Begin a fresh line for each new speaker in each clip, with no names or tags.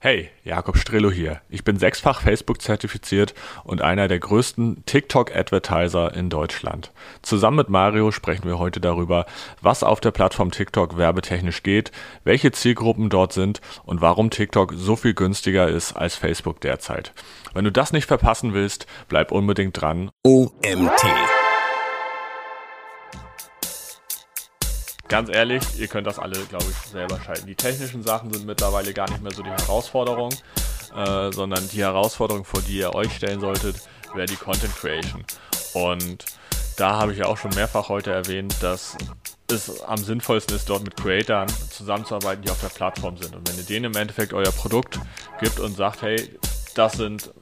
Hey, Jakob Strello hier. Ich bin sechsfach Facebook zertifiziert und einer der größten TikTok-Advertiser in Deutschland. Zusammen mit Mario sprechen wir heute darüber, was auf der Plattform TikTok werbetechnisch geht, welche Zielgruppen dort sind und warum TikTok so viel günstiger ist als Facebook derzeit. Wenn du das nicht verpassen willst, bleib unbedingt dran.
OMT.
Ganz ehrlich, ihr könnt das alle, glaube ich, selber schalten. Die technischen Sachen sind mittlerweile gar nicht mehr so die Herausforderung, äh, sondern die Herausforderung, vor die ihr euch stellen solltet, wäre die Content Creation. Und da habe ich ja auch schon mehrfach heute erwähnt, dass es am sinnvollsten ist, dort mit Creatoren zusammenzuarbeiten, die auf der Plattform sind. Und wenn ihr denen im Endeffekt euer Produkt gibt und sagt, hey, das sind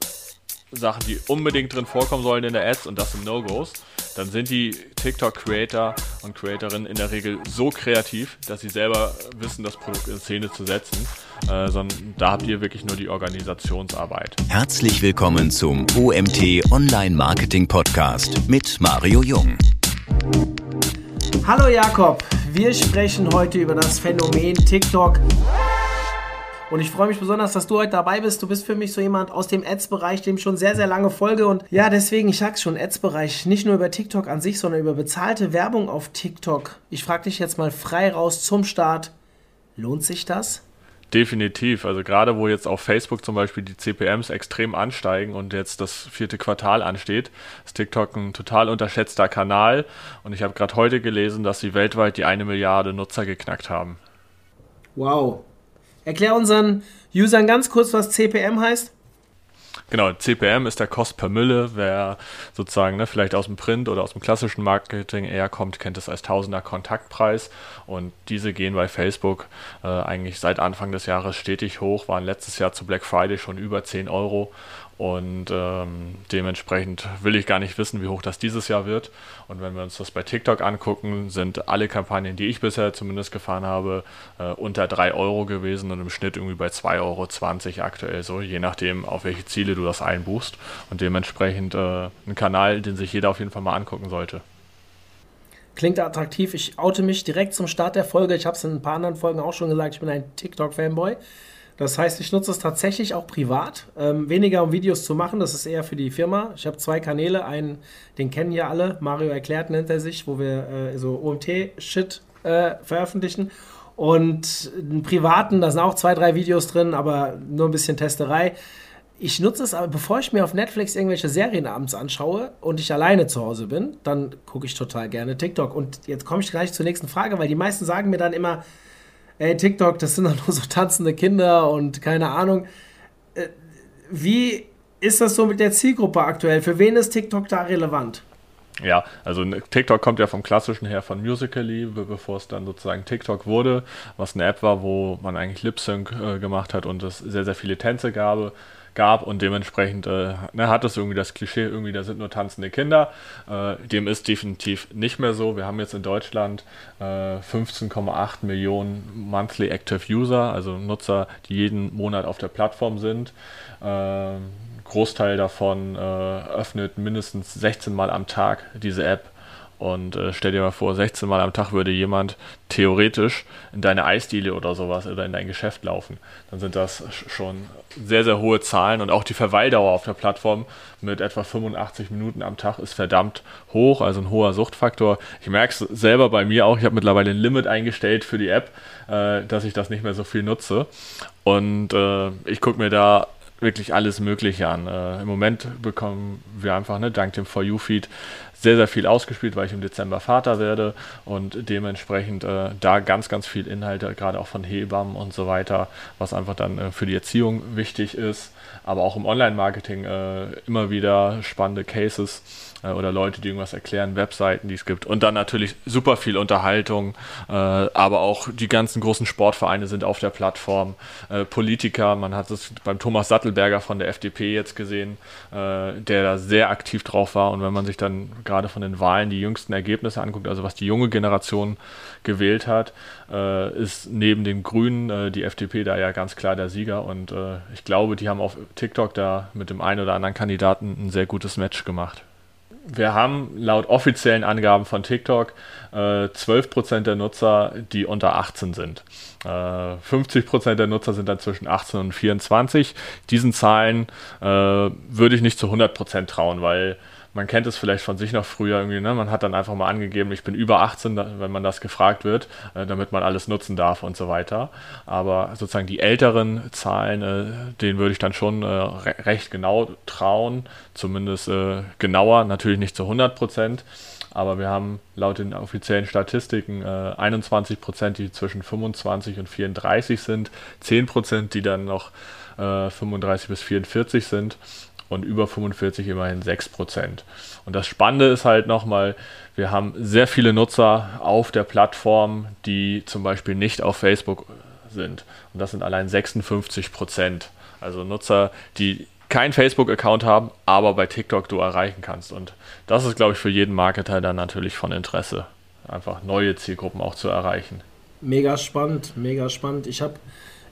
Sachen, die unbedingt drin vorkommen sollen in der Ads und das sind No-Gos, dann sind die TikTok-Creator und Creatorinnen in der Regel so kreativ, dass sie selber wissen, das Produkt in Szene zu setzen. Äh, sondern da habt ihr wirklich nur die Organisationsarbeit.
Herzlich willkommen zum OMT Online Marketing Podcast mit Mario Jung.
Hallo Jakob, wir sprechen heute über das Phänomen TikTok. Und ich freue mich besonders, dass du heute dabei bist. Du bist für mich so jemand aus dem Ads-Bereich, dem ich schon sehr, sehr lange folge. Und ja, deswegen, ich sag's schon, Ads-Bereich, nicht nur über TikTok an sich, sondern über bezahlte Werbung auf TikTok. Ich frage dich jetzt mal frei raus zum Start. Lohnt sich das?
Definitiv. Also gerade wo jetzt auf Facebook zum Beispiel die CPMs extrem ansteigen und jetzt das vierte Quartal ansteht, ist TikTok ein total unterschätzter Kanal. Und ich habe gerade heute gelesen, dass sie weltweit die eine Milliarde Nutzer geknackt haben.
Wow, Erklär unseren Usern ganz kurz, was CPM heißt.
Genau, CPM ist der Cost per Mille. Wer sozusagen ne, vielleicht aus dem Print oder aus dem klassischen Marketing eher kommt, kennt es als Tausender Kontaktpreis. Und diese gehen bei Facebook äh, eigentlich seit Anfang des Jahres stetig hoch, waren letztes Jahr zu Black Friday schon über 10 Euro. Und ähm, dementsprechend will ich gar nicht wissen, wie hoch das dieses Jahr wird. Und wenn wir uns das bei TikTok angucken, sind alle Kampagnen, die ich bisher zumindest gefahren habe, äh, unter 3 Euro gewesen und im Schnitt irgendwie bei 2,20 Euro aktuell so, je nachdem, auf welche Ziele du das einbuchst. Und dementsprechend äh, ein Kanal, den sich jeder auf jeden Fall mal angucken sollte.
Klingt attraktiv. Ich oute mich direkt zum Start der Folge. Ich habe es in ein paar anderen Folgen auch schon gesagt, ich bin ein TikTok-Fanboy. Das heißt, ich nutze es tatsächlich auch privat. Ähm, weniger um Videos zu machen, das ist eher für die Firma. Ich habe zwei Kanäle, einen, den kennen ja alle, Mario erklärt nennt er sich, wo wir äh, so OMT-Shit äh, veröffentlichen. Und einen privaten, da sind auch zwei, drei Videos drin, aber nur ein bisschen Testerei. Ich nutze es aber, bevor ich mir auf Netflix irgendwelche Serien abends anschaue und ich alleine zu Hause bin, dann gucke ich total gerne TikTok. Und jetzt komme ich gleich zur nächsten Frage, weil die meisten sagen mir dann immer, ey, TikTok, das sind doch nur so tanzende Kinder und keine Ahnung. Äh, wie ist das so mit der Zielgruppe aktuell? Für wen ist TikTok da relevant?
Ja, also TikTok kommt ja vom klassischen her von Musical.ly, bevor es dann sozusagen TikTok wurde, was eine App war, wo man eigentlich Lip Sync äh, gemacht hat und es sehr, sehr viele Tänze gab gab und dementsprechend äh, ne, hat es irgendwie das Klischee, irgendwie da sind nur tanzende Kinder. Äh, dem ist definitiv nicht mehr so. Wir haben jetzt in Deutschland äh, 15,8 Millionen Monthly Active User, also Nutzer, die jeden Monat auf der Plattform sind. Äh, Großteil davon äh, öffnet mindestens 16 Mal am Tag diese App und äh, stell dir mal vor, 16 Mal am Tag würde jemand theoretisch in deine Eisdiele oder sowas oder in dein Geschäft laufen. Dann sind das schon sehr, sehr hohe Zahlen und auch die Verweildauer auf der Plattform mit etwa 85 Minuten am Tag ist verdammt hoch, also ein hoher Suchtfaktor. Ich merke es selber bei mir auch, ich habe mittlerweile ein Limit eingestellt für die App, äh, dass ich das nicht mehr so viel nutze. Und äh, ich gucke mir da wirklich alles Mögliche an. Äh, Im Moment bekommen wir einfach, ne, dank dem For You-Feed, sehr, sehr viel ausgespielt, weil ich im Dezember Vater werde und dementsprechend äh, da ganz, ganz viel Inhalte, gerade auch von Hebammen und so weiter, was einfach dann äh, für die Erziehung wichtig ist, aber auch im Online-Marketing äh, immer wieder spannende Cases oder Leute, die irgendwas erklären, Webseiten, die es gibt. Und dann natürlich super viel Unterhaltung, äh, aber auch die ganzen großen Sportvereine sind auf der Plattform. Äh, Politiker, man hat es beim Thomas Sattelberger von der FDP jetzt gesehen, äh, der da sehr aktiv drauf war. Und wenn man sich dann gerade von den Wahlen die jüngsten Ergebnisse anguckt, also was die junge Generation gewählt hat, äh, ist neben den Grünen äh, die FDP da ja ganz klar der Sieger. Und ich glaube, die haben auf TikTok da mit dem einen oder anderen Kandidaten ein sehr gutes Match gemacht. Wir haben laut offiziellen Angaben von TikTok äh, 12% der Nutzer, die unter 18 sind. Äh, 50% der Nutzer sind dann zwischen 18 und 24. Diesen Zahlen äh, würde ich nicht zu 100% trauen, weil man kennt es vielleicht von sich noch früher irgendwie, ne? man hat dann einfach mal angegeben, ich bin über 18, wenn man das gefragt wird, äh, damit man alles nutzen darf und so weiter. Aber sozusagen die älteren Zahlen, äh, denen würde ich dann schon äh, re recht genau trauen, zumindest äh, genauer, natürlich nicht zu 100 Prozent. Aber wir haben laut den offiziellen Statistiken äh, 21 Prozent, die zwischen 25 und 34 sind, 10 Prozent, die dann noch äh, 35 bis 44 sind und über 45 immerhin 6%. Und das Spannende ist halt nochmal, wir haben sehr viele Nutzer auf der Plattform, die zum Beispiel nicht auf Facebook sind. Und das sind allein 56% Also Nutzer, die keinen Facebook-Account haben, aber bei TikTok du erreichen kannst. Und das ist, glaube ich, für jeden Marketer dann natürlich von Interesse, einfach neue Zielgruppen auch zu erreichen.
Mega spannend, mega spannend. Ich habe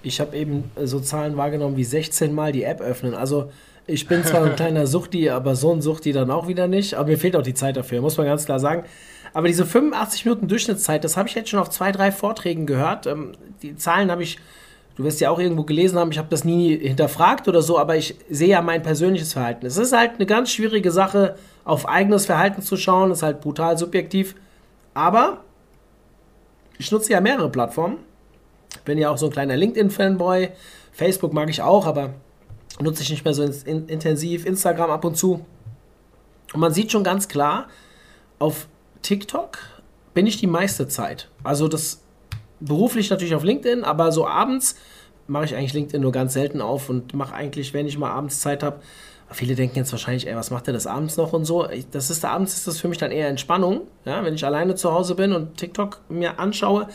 ich hab eben so Zahlen wahrgenommen wie 16 Mal die App öffnen. Also ich bin zwar ein kleiner Suchti, aber so ein Suchti dann auch wieder nicht. Aber mir fehlt auch die Zeit dafür, muss man ganz klar sagen. Aber diese 85 Minuten Durchschnittszeit, das habe ich jetzt schon auf zwei, drei Vorträgen gehört. Ähm, die Zahlen habe ich, du wirst ja auch irgendwo gelesen haben, ich habe das nie hinterfragt oder so, aber ich sehe ja mein persönliches Verhalten. Es ist halt eine ganz schwierige Sache, auf eigenes Verhalten zu schauen, ist halt brutal subjektiv. Aber ich nutze ja mehrere Plattformen. Bin ja auch so ein kleiner LinkedIn-Fanboy. Facebook mag ich auch, aber nutze ich nicht mehr so in, intensiv, Instagram ab und zu. Und man sieht schon ganz klar, auf TikTok bin ich die meiste Zeit. Also das beruflich natürlich auf LinkedIn, aber so abends mache ich eigentlich LinkedIn nur ganz selten auf und mache eigentlich, wenn ich mal abends Zeit habe, viele denken jetzt wahrscheinlich, ey, was macht der das abends noch und so. Das ist abends ist das für mich dann eher Entspannung, ja, wenn ich alleine zu Hause bin und TikTok mir anschaue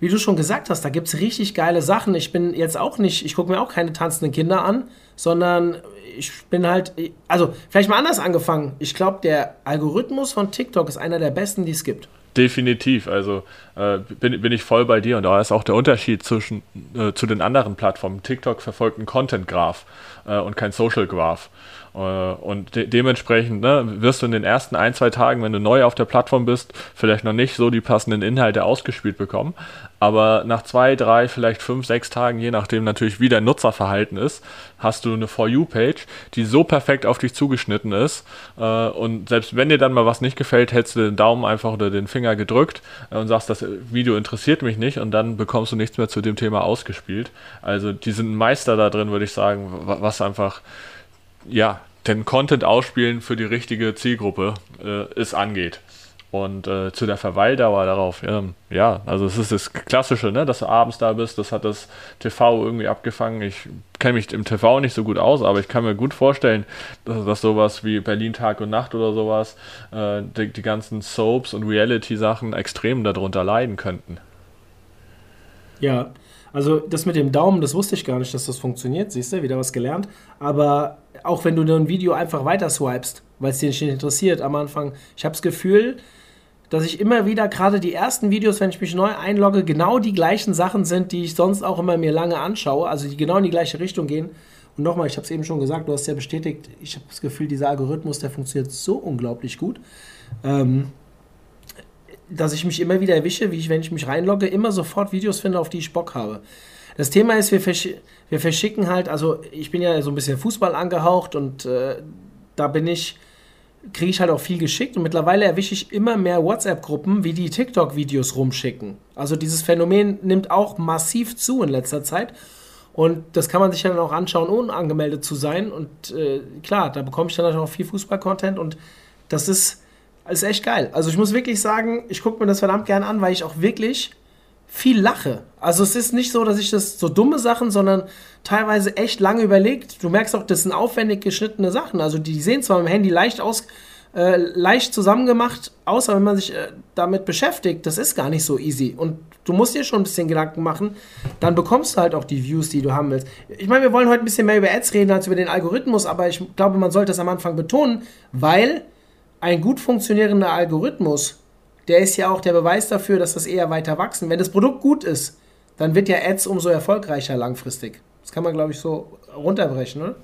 wie du schon gesagt hast, da gibt es richtig geile Sachen. Ich bin jetzt auch nicht, ich gucke mir auch keine tanzenden Kinder an, sondern ich bin halt, also vielleicht mal anders angefangen. Ich glaube, der Algorithmus von TikTok ist einer der besten, die es gibt.
Definitiv, also äh, bin, bin ich voll bei dir und da ist auch der Unterschied zwischen, äh, zu den anderen Plattformen. TikTok verfolgt einen Content Graph äh, und kein Social Graph. Äh, und de dementsprechend ne, wirst du in den ersten ein, zwei Tagen, wenn du neu auf der Plattform bist, vielleicht noch nicht so die passenden Inhalte ausgespielt bekommen. Aber nach zwei, drei, vielleicht fünf, sechs Tagen, je nachdem natürlich, wie dein Nutzerverhalten ist, hast du eine For You-Page, die so perfekt auf dich zugeschnitten ist. Äh, und selbst wenn dir dann mal was nicht gefällt, hättest du den Daumen einfach oder den Finger gedrückt äh, und sagst, das Video interessiert mich nicht und dann bekommst du nichts mehr zu dem Thema ausgespielt. Also die sind Meister da drin, würde ich sagen, was einfach ja, den Content ausspielen für die richtige Zielgruppe äh, es angeht. Und äh, zu der Verweildauer darauf, ja, ja, also es ist das Klassische, ne, dass du abends da bist, das hat das TV irgendwie abgefangen. Ich kenne mich im TV nicht so gut aus, aber ich kann mir gut vorstellen, dass, dass sowas wie Berlin Tag und Nacht oder sowas, äh, die, die ganzen Soaps und Reality-Sachen extrem darunter leiden könnten.
Ja, also das mit dem Daumen, das wusste ich gar nicht, dass das funktioniert. Siehst du, wieder was gelernt. Aber auch wenn du ein Video einfach weiter swipest, weil es dir nicht interessiert am Anfang, ich habe das Gefühl, dass ich immer wieder, gerade die ersten Videos, wenn ich mich neu einlogge, genau die gleichen Sachen sind, die ich sonst auch immer mir lange anschaue, also die genau in die gleiche Richtung gehen. Und nochmal, ich habe es eben schon gesagt, du hast ja bestätigt, ich habe das Gefühl, dieser Algorithmus, der funktioniert so unglaublich gut. Ähm, dass ich mich immer wieder erwische, wie ich, wenn ich mich reinlogge, immer sofort Videos finde, auf die ich Bock habe. Das Thema ist, wir, versch wir verschicken halt, also ich bin ja so ein bisschen Fußball angehaucht und äh, da bin ich, kriege ich halt auch viel geschickt und mittlerweile erwische ich immer mehr WhatsApp-Gruppen, wie die TikTok-Videos rumschicken. Also dieses Phänomen nimmt auch massiv zu in letzter Zeit. Und das kann man sich dann auch anschauen, ohne angemeldet zu sein. Und äh, klar, da bekomme ich dann auch viel Fußball-Content und das ist ist echt geil. Also ich muss wirklich sagen, ich gucke mir das verdammt gern an, weil ich auch wirklich viel lache. Also es ist nicht so, dass ich das so dumme Sachen, sondern teilweise echt lange überlegt. Du merkst auch, das sind aufwendig geschnittene Sachen. Also die sehen zwar im Handy leicht aus, äh, leicht zusammengemacht, außer wenn man sich äh, damit beschäftigt, das ist gar nicht so easy. Und du musst dir schon ein bisschen Gedanken machen, dann bekommst du halt auch die Views, die du haben willst. Ich meine, wir wollen heute ein bisschen mehr über Ads reden als über den Algorithmus, aber ich glaube, man sollte es am Anfang betonen, weil ein gut funktionierender Algorithmus, der ist ja auch der Beweis dafür, dass das eher weiter wachsen. Wenn das Produkt gut ist, dann wird ja Ads umso erfolgreicher langfristig. Das kann man, glaube ich, so runterbrechen, oder?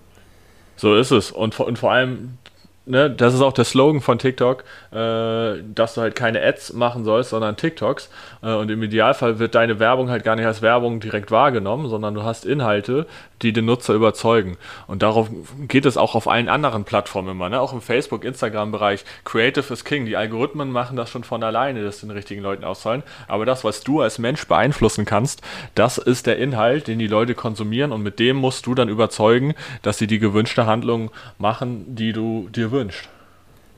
So ist es. Und, und vor allem, ne, das ist auch der Slogan von TikTok, äh, dass du halt keine Ads machen sollst, sondern TikToks. Äh, und im Idealfall wird deine Werbung halt gar nicht als Werbung direkt wahrgenommen, sondern du hast Inhalte, die den Nutzer überzeugen. Und darauf geht es auch auf allen anderen Plattformen immer, ne? auch im Facebook, Instagram-Bereich. Creative is King. Die Algorithmen machen das schon von alleine, dass den richtigen Leuten auszahlen. Aber das, was du als Mensch beeinflussen kannst, das ist der Inhalt, den die Leute konsumieren und mit dem musst du dann überzeugen, dass sie die gewünschte Handlung machen, die du dir wünschst.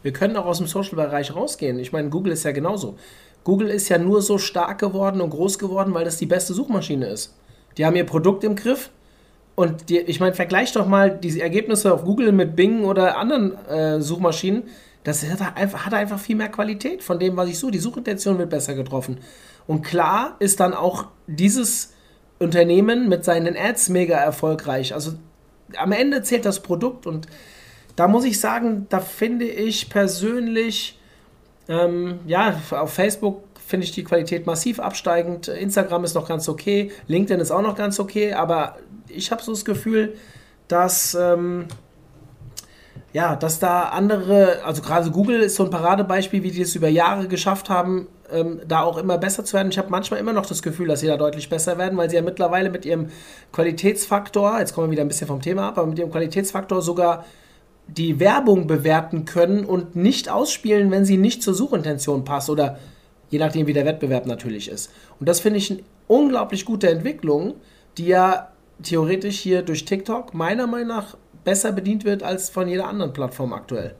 Wir können auch aus dem Social-Bereich rausgehen. Ich meine, Google ist ja genauso. Google ist ja nur so stark geworden und groß geworden, weil das die beste Suchmaschine ist. Die haben ihr Produkt im Griff und die, ich meine, vergleich doch mal diese Ergebnisse auf Google mit Bing oder anderen äh, Suchmaschinen. Das hat einfach, hat einfach viel mehr Qualität von dem, was ich suche. Die Suchintention wird besser getroffen. Und klar ist dann auch dieses Unternehmen mit seinen Ads mega erfolgreich. Also am Ende zählt das Produkt und da muss ich sagen, da finde ich persönlich, ähm, ja, auf Facebook finde ich die Qualität massiv absteigend. Instagram ist noch ganz okay, LinkedIn ist auch noch ganz okay, aber ich habe so das Gefühl, dass, ähm, ja, dass da andere, also gerade Google ist so ein Paradebeispiel, wie die es über Jahre geschafft haben, ähm, da auch immer besser zu werden. Ich habe manchmal immer noch das Gefühl, dass sie da deutlich besser werden, weil sie ja mittlerweile mit ihrem Qualitätsfaktor, jetzt kommen wir wieder ein bisschen vom Thema ab, aber mit ihrem Qualitätsfaktor sogar die Werbung bewerten können und nicht ausspielen, wenn sie nicht zur Suchintention passt oder je nachdem, wie der Wettbewerb natürlich ist. Und das finde ich eine unglaublich gute Entwicklung, die ja theoretisch hier durch TikTok meiner Meinung nach besser bedient wird als von jeder anderen Plattform aktuell.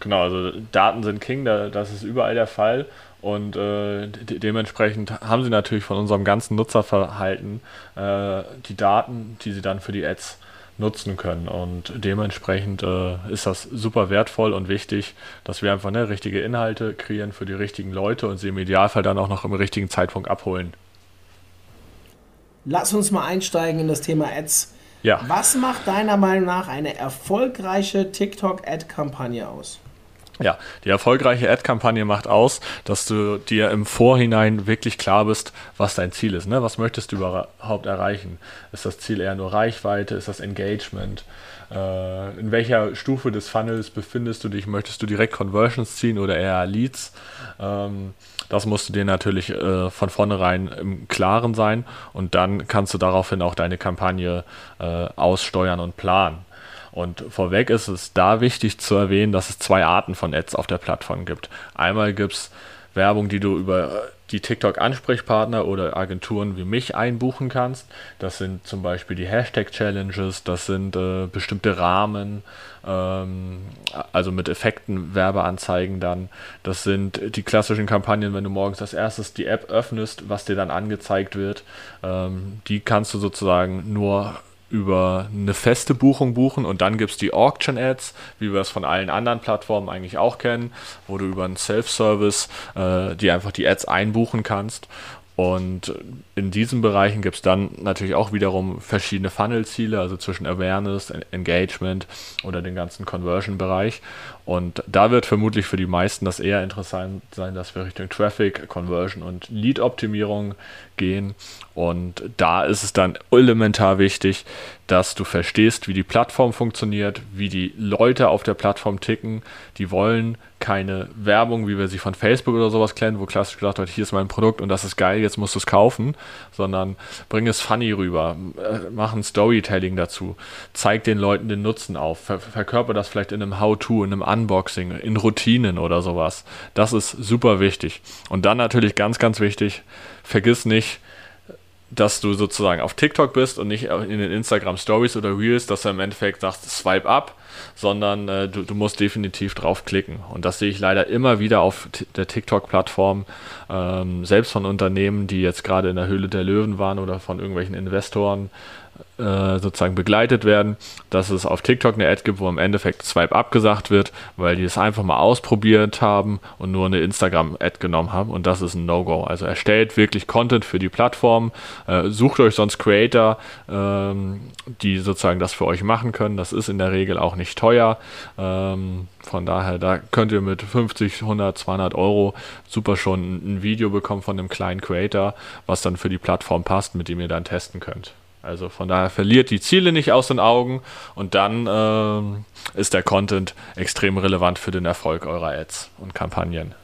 Genau, also Daten sind King, das ist überall der Fall. Und äh, de dementsprechend haben sie natürlich von unserem ganzen Nutzerverhalten äh, die Daten, die sie dann für die Ads nutzen können. Und dementsprechend äh, ist das super wertvoll und wichtig, dass wir einfach ne, richtige Inhalte kreieren für die richtigen Leute und sie im Idealfall dann auch noch im richtigen Zeitpunkt abholen.
Lass uns mal einsteigen in das Thema Ads. Ja. Was macht deiner Meinung nach eine erfolgreiche TikTok-Ad-Kampagne aus?
Ja, die erfolgreiche Ad-Kampagne macht aus, dass du dir im Vorhinein wirklich klar bist, was dein Ziel ist. Ne? Was möchtest du überhaupt erreichen? Ist das Ziel eher nur Reichweite? Ist das Engagement? Äh, in welcher Stufe des Funnels befindest du dich? Möchtest du direkt Conversions ziehen oder eher Leads? Ähm, das musst du dir natürlich äh, von vornherein im Klaren sein und dann kannst du daraufhin auch deine Kampagne äh, aussteuern und planen. Und vorweg ist es da wichtig zu erwähnen, dass es zwei Arten von Ads auf der Plattform gibt. Einmal gibt es Werbung, die du über die TikTok-Ansprechpartner oder Agenturen wie mich einbuchen kannst. Das sind zum Beispiel die Hashtag-Challenges, das sind äh, bestimmte Rahmen, ähm, also mit Effekten, Werbeanzeigen dann. Das sind die klassischen Kampagnen, wenn du morgens als erstes die App öffnest, was dir dann angezeigt wird. Ähm, die kannst du sozusagen nur über eine feste Buchung buchen und dann gibt es die Auction Ads, wie wir es von allen anderen Plattformen eigentlich auch kennen, wo du über einen Self-Service äh, die einfach die Ads einbuchen kannst und in diesen Bereichen gibt es dann natürlich auch wiederum verschiedene Funnel-Ziele, also zwischen Awareness, Engagement oder den ganzen Conversion-Bereich. Und da wird vermutlich für die meisten das eher interessant sein, dass wir Richtung Traffic, Conversion und Lead-Optimierung gehen. Und da ist es dann elementar wichtig, dass du verstehst, wie die Plattform funktioniert, wie die Leute auf der Plattform ticken. Die wollen keine Werbung, wie wir sie von Facebook oder sowas kennen, wo klassisch gesagt wird, hier ist mein Produkt und das ist geil, jetzt musst du es kaufen, sondern bring es funny rüber, äh, mach ein Storytelling dazu, zeig den Leuten den Nutzen auf, ver verkörper das vielleicht in einem How-To, in einem Unboxing, in Routinen oder sowas. Das ist super wichtig. Und dann natürlich ganz, ganz wichtig, vergiss nicht, dass du sozusagen auf TikTok bist und nicht in den Instagram Stories oder Reels, dass du im Endeffekt sagst, swipe up, sondern äh, du, du, musst definitiv draufklicken. Und das sehe ich leider immer wieder auf der TikTok-Plattform, ähm, selbst von Unternehmen, die jetzt gerade in der Höhle der Löwen waren oder von irgendwelchen Investoren, äh, sozusagen begleitet werden, dass es auf TikTok eine Ad gibt, wo im Endeffekt Swipe abgesagt wird, weil die es einfach mal ausprobiert haben und nur eine Instagram-Ad genommen haben und das ist ein No-Go. Also erstellt wirklich Content für die Plattform, äh, sucht euch sonst Creator, ähm, die sozusagen das für euch machen können. Das ist in der Regel auch nicht teuer. Ähm, von daher, da könnt ihr mit 50, 100, 200 Euro super schon ein Video bekommen von einem kleinen Creator, was dann für die Plattform passt, mit dem ihr dann testen könnt. Also von daher verliert die Ziele nicht aus den Augen und dann ähm, ist der Content extrem relevant für den Erfolg eurer Ads und Kampagnen.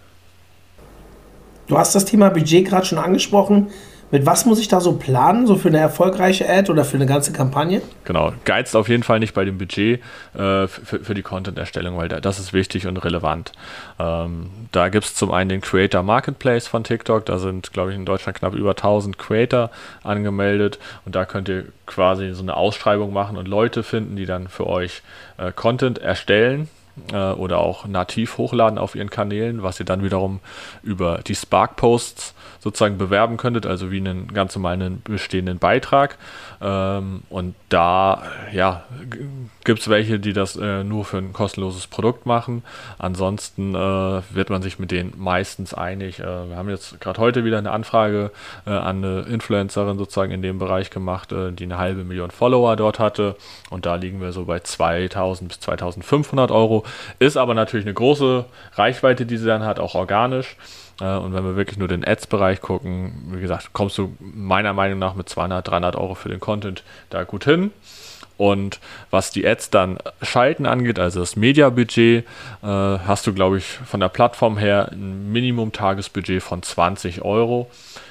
Du hast das Thema Budget gerade schon angesprochen. Mit was muss ich da so planen, so für eine erfolgreiche Ad oder für eine ganze Kampagne?
Genau, geizt auf jeden Fall nicht bei dem Budget äh, für, für, die Content-Erstellung, weil da, das ist wichtig und relevant. Ähm, da gibt es zum einen den Creator Marketplace von TikTok, da sind, glaube ich, in Deutschland knapp über 1000 Creator angemeldet und da könnt ihr quasi so eine Ausschreibung machen und Leute finden, die dann für euch äh, Content erstellen äh, oder auch nativ hochladen auf ihren Kanälen, was ihr dann wiederum über die Spark-Posts sozusagen bewerben könntet, also wie einen ganz normalen bestehenden Beitrag. Ähm, und da ja, gibt es welche, die das äh, nur für ein kostenloses Produkt machen. Ansonsten äh, wird man sich mit denen meistens einig. Äh, wir haben jetzt gerade heute wieder eine Anfrage äh, an eine Influencerin sozusagen in dem Bereich gemacht, äh, die eine halbe Million Follower dort hatte. Und da liegen wir so bei 2000 bis 2500 Euro. Ist aber natürlich eine große Reichweite, die sie dann hat, auch organisch. Äh, und wenn wir wirklich nur den Ads-Bereich gucken, wie gesagt, kommst du meiner Meinung nach mit 200, 300 Euro für den Content da gut hin. Und was die Ads dann schalten angeht, also das Media-Budget, äh, hast du, glaube ich, von der Plattform her ein Minimum-Tagesbudget von 20 Euro.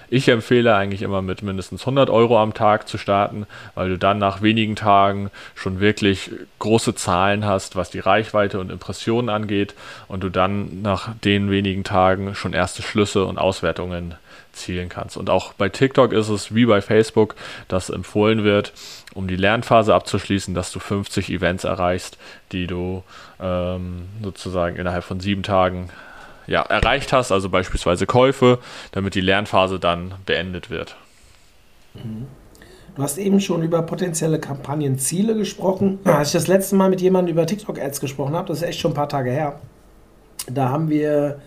Ich empfehle eigentlich immer mit mindestens 100 Euro am Tag zu starten, weil du dann nach wenigen Tagen schon wirklich große Zahlen hast, was die Reichweite und Impressionen angeht und du dann nach den wenigen Tagen schon erste Schlüsse und Auswertungen zielen kannst. Und auch bei TikTok ist es wie bei Facebook, dass empfohlen wird, um die Lernphase abzuschließen, dass du 50 Events erreichst, die du ähm, sozusagen innerhalb von sieben Tagen ja, erreicht hast, also beispielsweise Käufe, damit die Lernphase dann beendet wird.
Du hast eben schon über potenzielle Kampagnenziele gesprochen. Als ich das letzte Mal mit jemandem über TikTok-Ads gesprochen habe, das ist echt schon ein paar Tage her, da haben wir,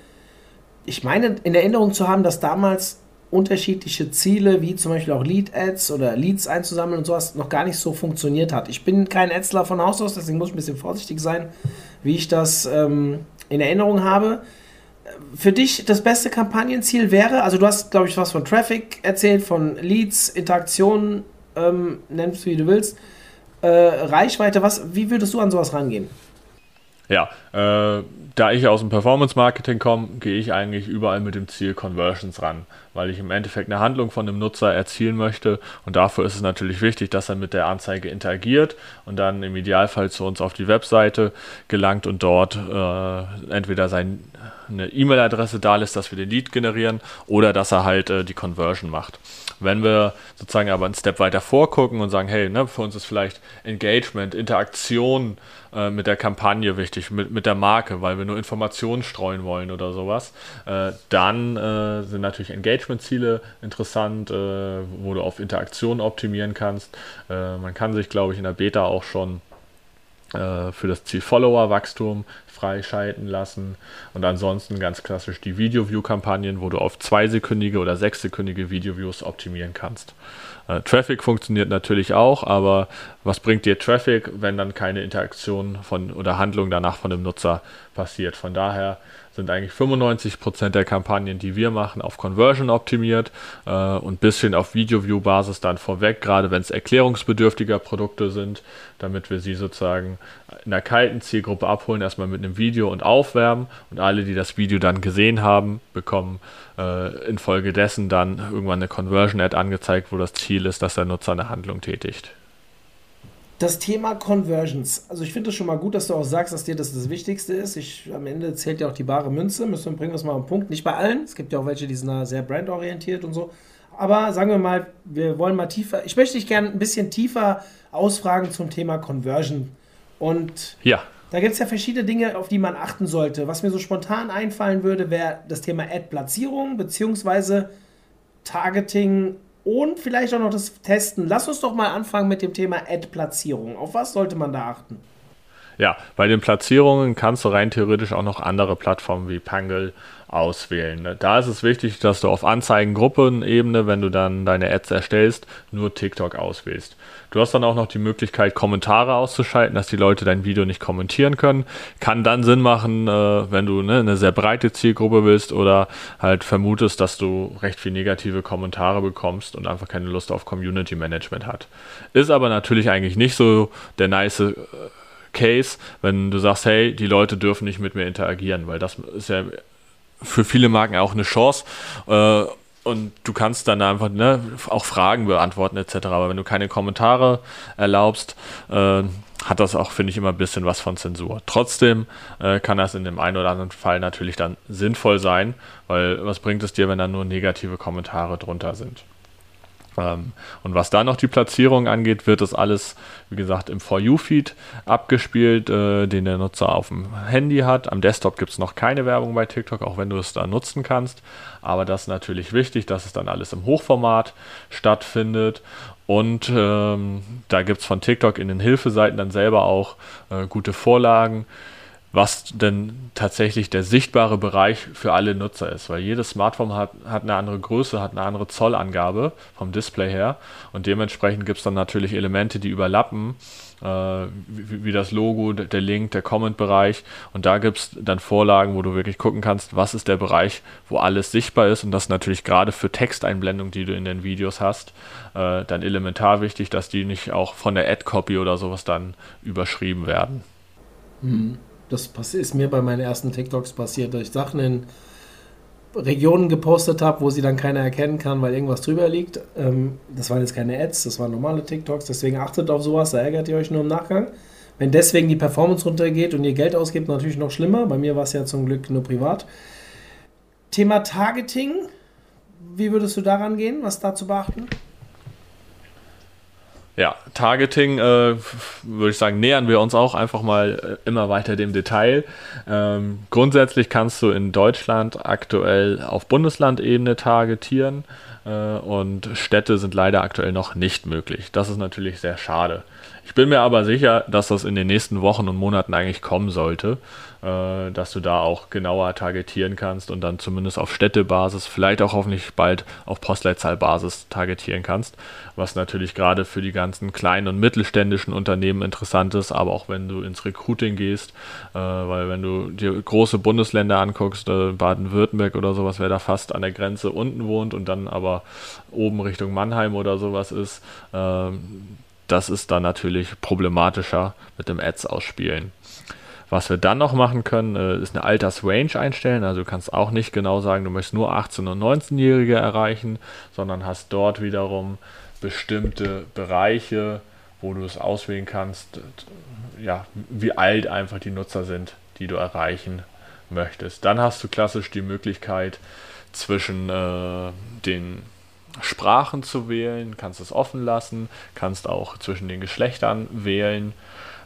ich meine, in Erinnerung zu haben, dass damals unterschiedliche Ziele, wie zum Beispiel auch Lead-Ads oder Leads einzusammeln und sowas, noch gar nicht so funktioniert hat. Ich bin kein Adsler von Haus aus, deswegen muss ich ein bisschen vorsichtig sein, wie ich das ähm, in Erinnerung habe für dich das beste Kampagnenziel wäre? Also du hast, glaube ich, was von Traffic erzählt, von Leads, Interaktionen, ähm, nennst du wie du willst, äh, Reichweite. Was, wie würdest du an sowas rangehen?
Ja, äh, da ich aus dem Performance-Marketing komme, gehe ich eigentlich überall mit dem Ziel Conversions ran, weil ich im Endeffekt eine Handlung von dem Nutzer erzielen möchte. Und dafür ist es natürlich wichtig, dass er mit der Anzeige interagiert und dann im Idealfall zu uns auf die Webseite gelangt und dort äh, entweder seine E-Mail-Adresse da lässt, dass wir den Lead generieren oder dass er halt äh, die Conversion macht. Wenn wir sozusagen aber einen Step weiter vorgucken und sagen, hey, ne, für uns ist vielleicht Engagement, Interaktion äh, mit der Kampagne wichtig, mit, mit der Marke, weil wir nur Informationen streuen wollen oder sowas, äh, dann äh, sind natürlich Engagement-Ziele interessant, äh, wo du auf Interaktion optimieren kannst. Äh, man kann sich, glaube ich, in der Beta auch schon für das Ziel Follower-Wachstum freischalten lassen. Und ansonsten ganz klassisch die Video-View-Kampagnen, wo du auf zweisekündige oder sechssekündige Video-Views optimieren kannst. Äh, Traffic funktioniert natürlich auch, aber was bringt dir Traffic, wenn dann keine Interaktion von oder Handlung danach von dem Nutzer passiert? Von daher sind eigentlich 95% der Kampagnen, die wir machen, auf Conversion optimiert äh, und ein bisschen auf Video-View-Basis dann vorweg, gerade wenn es erklärungsbedürftiger Produkte sind, damit wir sie sozusagen in der kalten Zielgruppe abholen, erstmal mit einem Video und aufwärmen. Und alle, die das Video dann gesehen haben, bekommen äh, infolgedessen dann irgendwann eine Conversion-Ad angezeigt, wo das Ziel ist, dass der Nutzer eine Handlung tätigt
das Thema Conversions. Also ich finde es schon mal gut, dass du auch sagst, dass dir das das Wichtigste ist. Ich, am Ende zählt ja auch die bare Münze. Müssen wir bringen es mal auf den Punkt. Nicht bei allen. Es gibt ja auch welche, die sind da sehr brandorientiert und so. Aber sagen wir mal, wir wollen mal tiefer. Ich möchte dich gerne ein bisschen tiefer ausfragen zum Thema Conversion. Und
ja.
da gibt es ja verschiedene Dinge, auf die man achten sollte. Was mir so spontan einfallen würde, wäre das Thema Ad-Platzierung beziehungsweise Targeting und vielleicht auch noch das Testen. Lass uns doch mal anfangen mit dem Thema Ad-Platzierung. Auf was sollte man da achten?
Ja, bei den Platzierungen kannst du rein theoretisch auch noch andere Plattformen wie Pangle auswählen. Ne? Da ist es wichtig, dass du auf Anzeigengruppenebene, wenn du dann deine Ads erstellst, nur TikTok auswählst. Du hast dann auch noch die Möglichkeit, Kommentare auszuschalten, dass die Leute dein Video nicht kommentieren können. Kann dann Sinn machen, äh, wenn du ne, eine sehr breite Zielgruppe willst oder halt vermutest, dass du recht viel negative Kommentare bekommst und einfach keine Lust auf Community Management hat. Ist aber natürlich eigentlich nicht so der nice äh, Case, wenn du sagst, hey, die Leute dürfen nicht mit mir interagieren, weil das ist ja für viele Marken auch eine Chance. Äh, und du kannst dann einfach ne, auch Fragen beantworten etc. Aber wenn du keine Kommentare erlaubst, äh, hat das auch, finde ich, immer ein bisschen was von Zensur. Trotzdem äh, kann das in dem einen oder anderen Fall natürlich dann sinnvoll sein, weil was bringt es dir, wenn da nur negative Kommentare drunter sind? Ähm, und was da noch die Platzierung angeht, wird das alles, wie gesagt, im For You-Feed abgespielt, äh, den der Nutzer auf dem Handy hat. Am Desktop gibt es noch keine Werbung bei TikTok, auch wenn du es da nutzen kannst. Aber das ist natürlich wichtig, dass es dann alles im Hochformat stattfindet. Und ähm, da gibt es von TikTok in den Hilfeseiten dann selber auch äh, gute Vorlagen was denn tatsächlich der sichtbare Bereich für alle Nutzer ist, weil jedes Smartphone hat, hat eine andere Größe, hat eine andere Zollangabe vom Display her und dementsprechend gibt es dann natürlich Elemente, die überlappen, äh, wie, wie, das Logo, der Link, der Comment-Bereich und da gibt es dann Vorlagen, wo du wirklich gucken kannst, was ist der Bereich, wo alles sichtbar ist und das natürlich gerade für Texteinblendungen, die du in den Videos hast, äh, dann elementar wichtig, dass die nicht auch von der Ad-Copy oder sowas dann überschrieben werden.
Mhm. Das ist mir bei meinen ersten TikToks passiert, dass ich Sachen in Regionen gepostet habe, wo sie dann keiner erkennen kann, weil irgendwas drüber liegt. Ähm, das waren jetzt keine Ads, das waren normale TikToks, deswegen achtet auf sowas, da ärgert ihr euch nur im Nachgang. Wenn deswegen die Performance runtergeht und ihr Geld ausgibt, natürlich noch schlimmer. Bei mir war es ja zum Glück nur privat. Thema Targeting, wie würdest du daran gehen? Was da zu beachten?
Ja, Targeting, äh, würde ich sagen, nähern wir uns auch einfach mal äh, immer weiter dem Detail. Ähm, grundsätzlich kannst du in Deutschland aktuell auf Bundeslandebene targetieren und Städte sind leider aktuell noch nicht möglich. Das ist natürlich sehr schade. Ich bin mir aber sicher, dass das in den nächsten Wochen und Monaten eigentlich kommen sollte äh, dass du da auch genauer targetieren kannst und dann zumindest auf Städtebasis, vielleicht auch hoffentlich bald auf Postleitzahlbasis targetieren kannst, was natürlich gerade für die ganzen kleinen und mittelständischen Unternehmen interessant ist, aber auch wenn du ins Recruiting gehst, äh, weil wenn du dir große Bundesländer anguckst, äh, Baden-Württemberg oder sowas, wer da fast an der Grenze unten wohnt und dann aber oben Richtung Mannheim oder sowas ist, ähm, das ist dann natürlich problematischer mit dem Ads ausspielen. Was wir dann noch machen können, äh, ist eine Altersrange einstellen. Also du kannst auch nicht genau sagen, du möchtest nur 18- und 19-Jährige erreichen, sondern hast dort wiederum bestimmte Bereiche, wo du es auswählen kannst, ja, wie alt einfach die Nutzer sind, die du erreichen möchtest. Dann hast du klassisch die Möglichkeit, zwischen äh, den Sprachen zu wählen, kannst es offen lassen, kannst auch zwischen den Geschlechtern wählen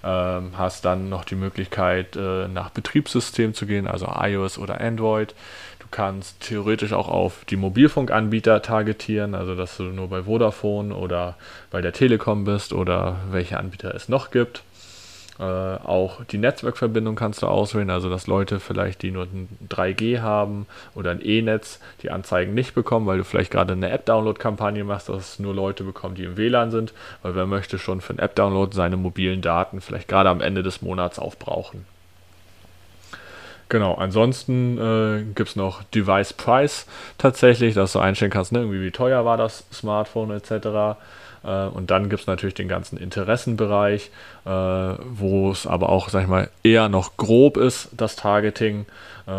ähm, hast dann noch die Möglichkeit, äh, nach Betriebssystem zu gehen, also iOS oder Android. Du kannst theoretisch auch auf die Mobilfunkanbieter targetieren, also dass du nur bei Vodafone oder bei der Telekom bist oder welche Anbieter es noch gibt. Äh, auch die Netzwerkverbindung kannst du auswählen, also dass Leute vielleicht, die nur ein 3G haben oder ein E-Netz, die Anzeigen nicht bekommen, weil du vielleicht gerade eine App-Download-Kampagne machst, dass es nur Leute bekommen, die im WLAN sind, weil wer möchte schon für einen App-Download seine mobilen Daten vielleicht gerade am Ende des Monats aufbrauchen. Genau, ansonsten äh, gibt es noch Device Price tatsächlich, dass du einstellen kannst, ne, irgendwie wie teuer war das Smartphone etc. Äh, und dann gibt es natürlich den ganzen Interessenbereich, äh, wo es aber auch, sag ich mal, eher noch grob ist, das Targeting, äh,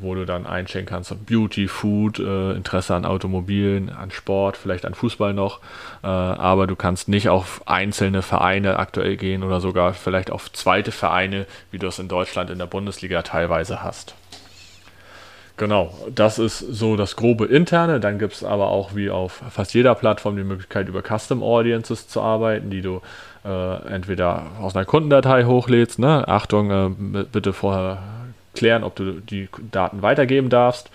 wo du dann einstellen kannst, Beauty, Food, Interesse an Automobilen, an Sport, vielleicht an Fußball noch, aber du kannst nicht auf einzelne Vereine aktuell gehen oder sogar vielleicht auf zweite Vereine, wie du es in Deutschland in der Bundesliga teilweise hast. Genau, das ist so das grobe interne. Dann gibt es aber auch wie auf fast jeder Plattform die Möglichkeit, über Custom Audiences zu arbeiten, die du äh, entweder aus einer Kundendatei hochlädst. Ne? Achtung, äh, bitte vorher klären, ob du die Daten weitergeben darfst.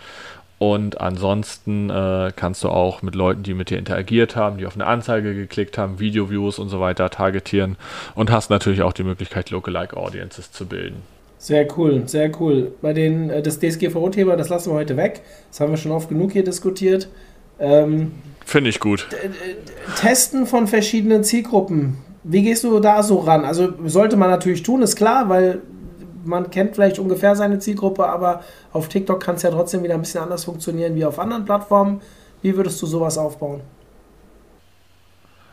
Und ansonsten äh, kannst du auch mit Leuten, die mit dir interagiert haben, die auf eine Anzeige geklickt haben, Video-Views und so weiter targetieren und hast natürlich auch die Möglichkeit, Lookalike Audiences zu bilden.
Sehr cool, sehr cool. Bei den, äh, das DSGVO-Thema, das lassen wir heute weg. Das haben wir schon oft genug hier diskutiert.
Ähm, Finde ich gut.
Testen von verschiedenen Zielgruppen. Wie gehst du da so ran? Also sollte man natürlich tun, ist klar, weil man kennt vielleicht ungefähr seine Zielgruppe, aber auf TikTok kann es ja trotzdem wieder ein bisschen anders funktionieren wie auf anderen Plattformen. Wie würdest du sowas aufbauen?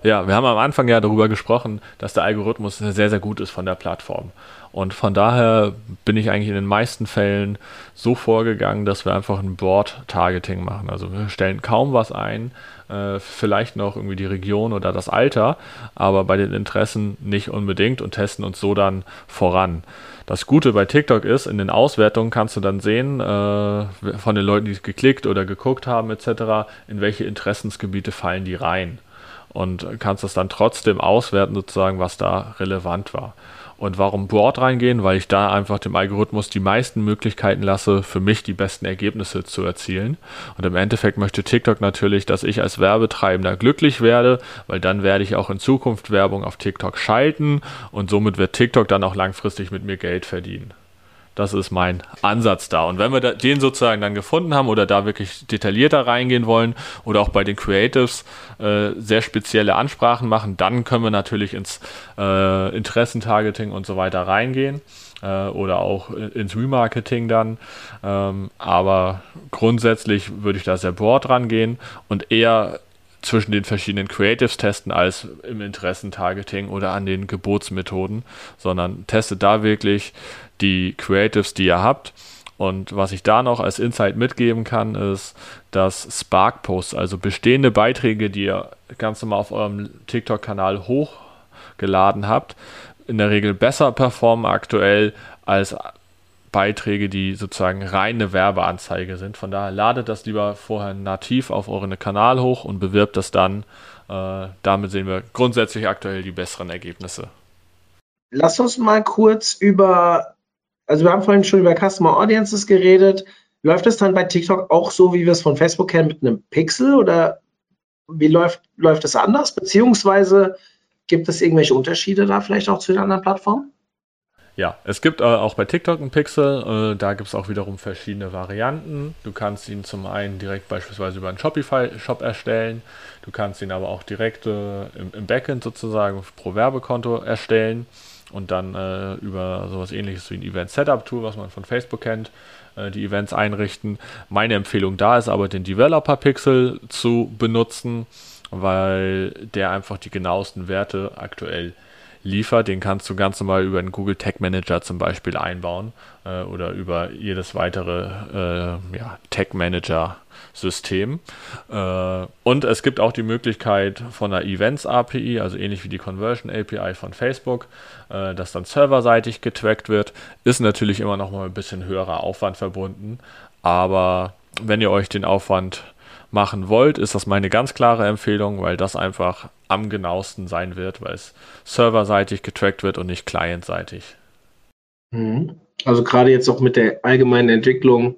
Ja, wir haben am Anfang ja darüber gesprochen, dass der Algorithmus sehr, sehr gut ist von der Plattform. Und von daher bin ich eigentlich in den meisten Fällen so vorgegangen, dass wir einfach ein Board-Targeting machen. Also wir stellen kaum was ein, äh, vielleicht noch irgendwie die Region oder das Alter, aber bei den Interessen nicht unbedingt und testen uns so dann voran. Das Gute bei TikTok ist, in den Auswertungen kannst du dann sehen, äh, von den Leuten, die es geklickt oder geguckt haben, etc., in welche Interessensgebiete fallen die rein. Und kannst es dann trotzdem auswerten, sozusagen, was da relevant war. Und warum Broad reingehen? Weil ich da einfach dem Algorithmus die meisten Möglichkeiten lasse, für mich die besten Ergebnisse zu erzielen. Und im Endeffekt möchte TikTok natürlich, dass ich als Werbetreibender glücklich werde, weil dann werde ich auch in Zukunft Werbung auf TikTok schalten und somit wird TikTok dann auch langfristig mit mir Geld verdienen. Das ist mein Ansatz da. Und wenn wir den sozusagen dann gefunden haben oder da wirklich detaillierter reingehen wollen oder auch bei den Creatives äh, sehr spezielle Ansprachen machen, dann können wir natürlich ins äh, Interessentargeting und so weiter reingehen äh, oder auch ins Remarketing dann. Ähm, aber grundsätzlich würde ich da sehr broad rangehen und eher zwischen den verschiedenen Creatives testen als im Interessentargeting oder an den Gebotsmethoden, sondern testet da wirklich die Creatives, die ihr habt. Und was ich da noch als Insight mitgeben kann, ist, dass Spark-Posts, also bestehende Beiträge, die ihr ganz normal auf eurem TikTok-Kanal hochgeladen habt, in der Regel besser performen aktuell als Beiträge, die sozusagen reine Werbeanzeige sind. Von daher ladet das lieber vorher nativ auf euren Kanal hoch und bewirbt das dann. Äh, damit sehen wir grundsätzlich aktuell die besseren Ergebnisse.
Lass uns mal kurz über also wir haben vorhin schon über Customer Audiences geredet. Läuft es dann bei TikTok auch so, wie wir es von Facebook kennen, mit einem Pixel oder wie läuft, läuft es anders? Beziehungsweise gibt es irgendwelche Unterschiede da vielleicht auch zu den anderen Plattformen?
Ja, es gibt äh, auch bei TikTok einen Pixel. Äh, da gibt es auch wiederum verschiedene Varianten. Du kannst ihn zum einen direkt beispielsweise über einen Shopify-Shop erstellen. Du kannst ihn aber auch direkt äh, im, im Backend sozusagen pro Werbekonto erstellen und dann äh, über sowas ähnliches wie ein Event Setup Tool, was man von Facebook kennt, äh, die Events einrichten. Meine Empfehlung da ist aber den Developer Pixel zu benutzen, weil der einfach die genauesten Werte aktuell liefert. Den kannst du ganz normal über den Google Tag Manager zum Beispiel einbauen äh, oder über jedes weitere äh, ja, Tag Manager System. Äh, und es gibt auch die Möglichkeit von einer Events API, also ähnlich wie die Conversion API von Facebook, äh, dass dann serverseitig getrackt wird. Ist natürlich immer noch mal ein bisschen höherer Aufwand verbunden, aber wenn ihr euch den Aufwand machen wollt, ist das meine ganz klare Empfehlung, weil das einfach am genauesten sein wird, weil es serverseitig getrackt wird und nicht clientseitig.
Mhm. Also gerade jetzt auch mit der allgemeinen Entwicklung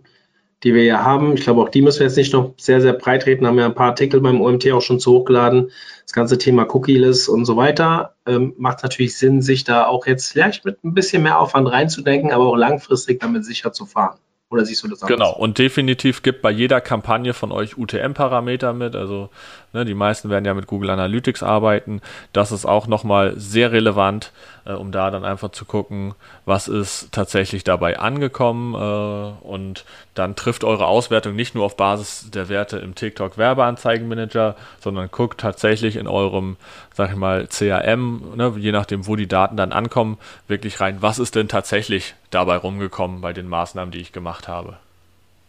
die wir ja haben. Ich glaube, auch die müssen wir jetzt nicht noch sehr, sehr breit reden. Haben ja ein paar Artikel beim OMT auch schon zu hochgeladen. Das ganze Thema Cookieless und so weiter. Ähm, macht natürlich Sinn, sich da auch jetzt vielleicht mit ein bisschen mehr Aufwand reinzudenken, aber auch langfristig damit sicher zu fahren. Oder siehst du das
anders? Genau, und definitiv gibt bei jeder Kampagne von euch UTM-Parameter mit. Also ne, die meisten werden ja mit Google Analytics arbeiten. Das ist auch nochmal sehr relevant, äh, um da dann einfach zu gucken, was ist tatsächlich dabei angekommen. Äh, und dann trifft eure Auswertung nicht nur auf Basis der Werte im TikTok Werbeanzeigenmanager, sondern guckt tatsächlich in eurem, sag ich mal, CRM, ne, je nachdem, wo die Daten dann ankommen, wirklich rein, was ist denn tatsächlich dabei rumgekommen bei den Maßnahmen, die ich gemacht habe.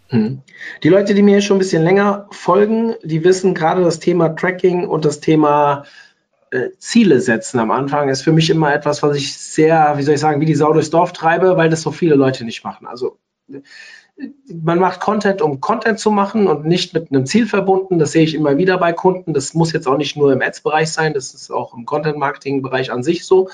Hm. Die Leute, die mir schon ein bisschen länger folgen, die wissen gerade das Thema Tracking und das Thema äh, Ziele setzen am Anfang ist für mich immer etwas, was ich sehr, wie soll ich sagen, wie die Sau durchs Dorf treibe, weil das so viele Leute nicht machen. Also man macht Content, um Content zu machen und nicht mit einem Ziel verbunden. Das sehe ich immer wieder bei Kunden. Das muss jetzt auch nicht nur im Ads-Bereich sein, das ist auch im Content-Marketing-Bereich an sich so.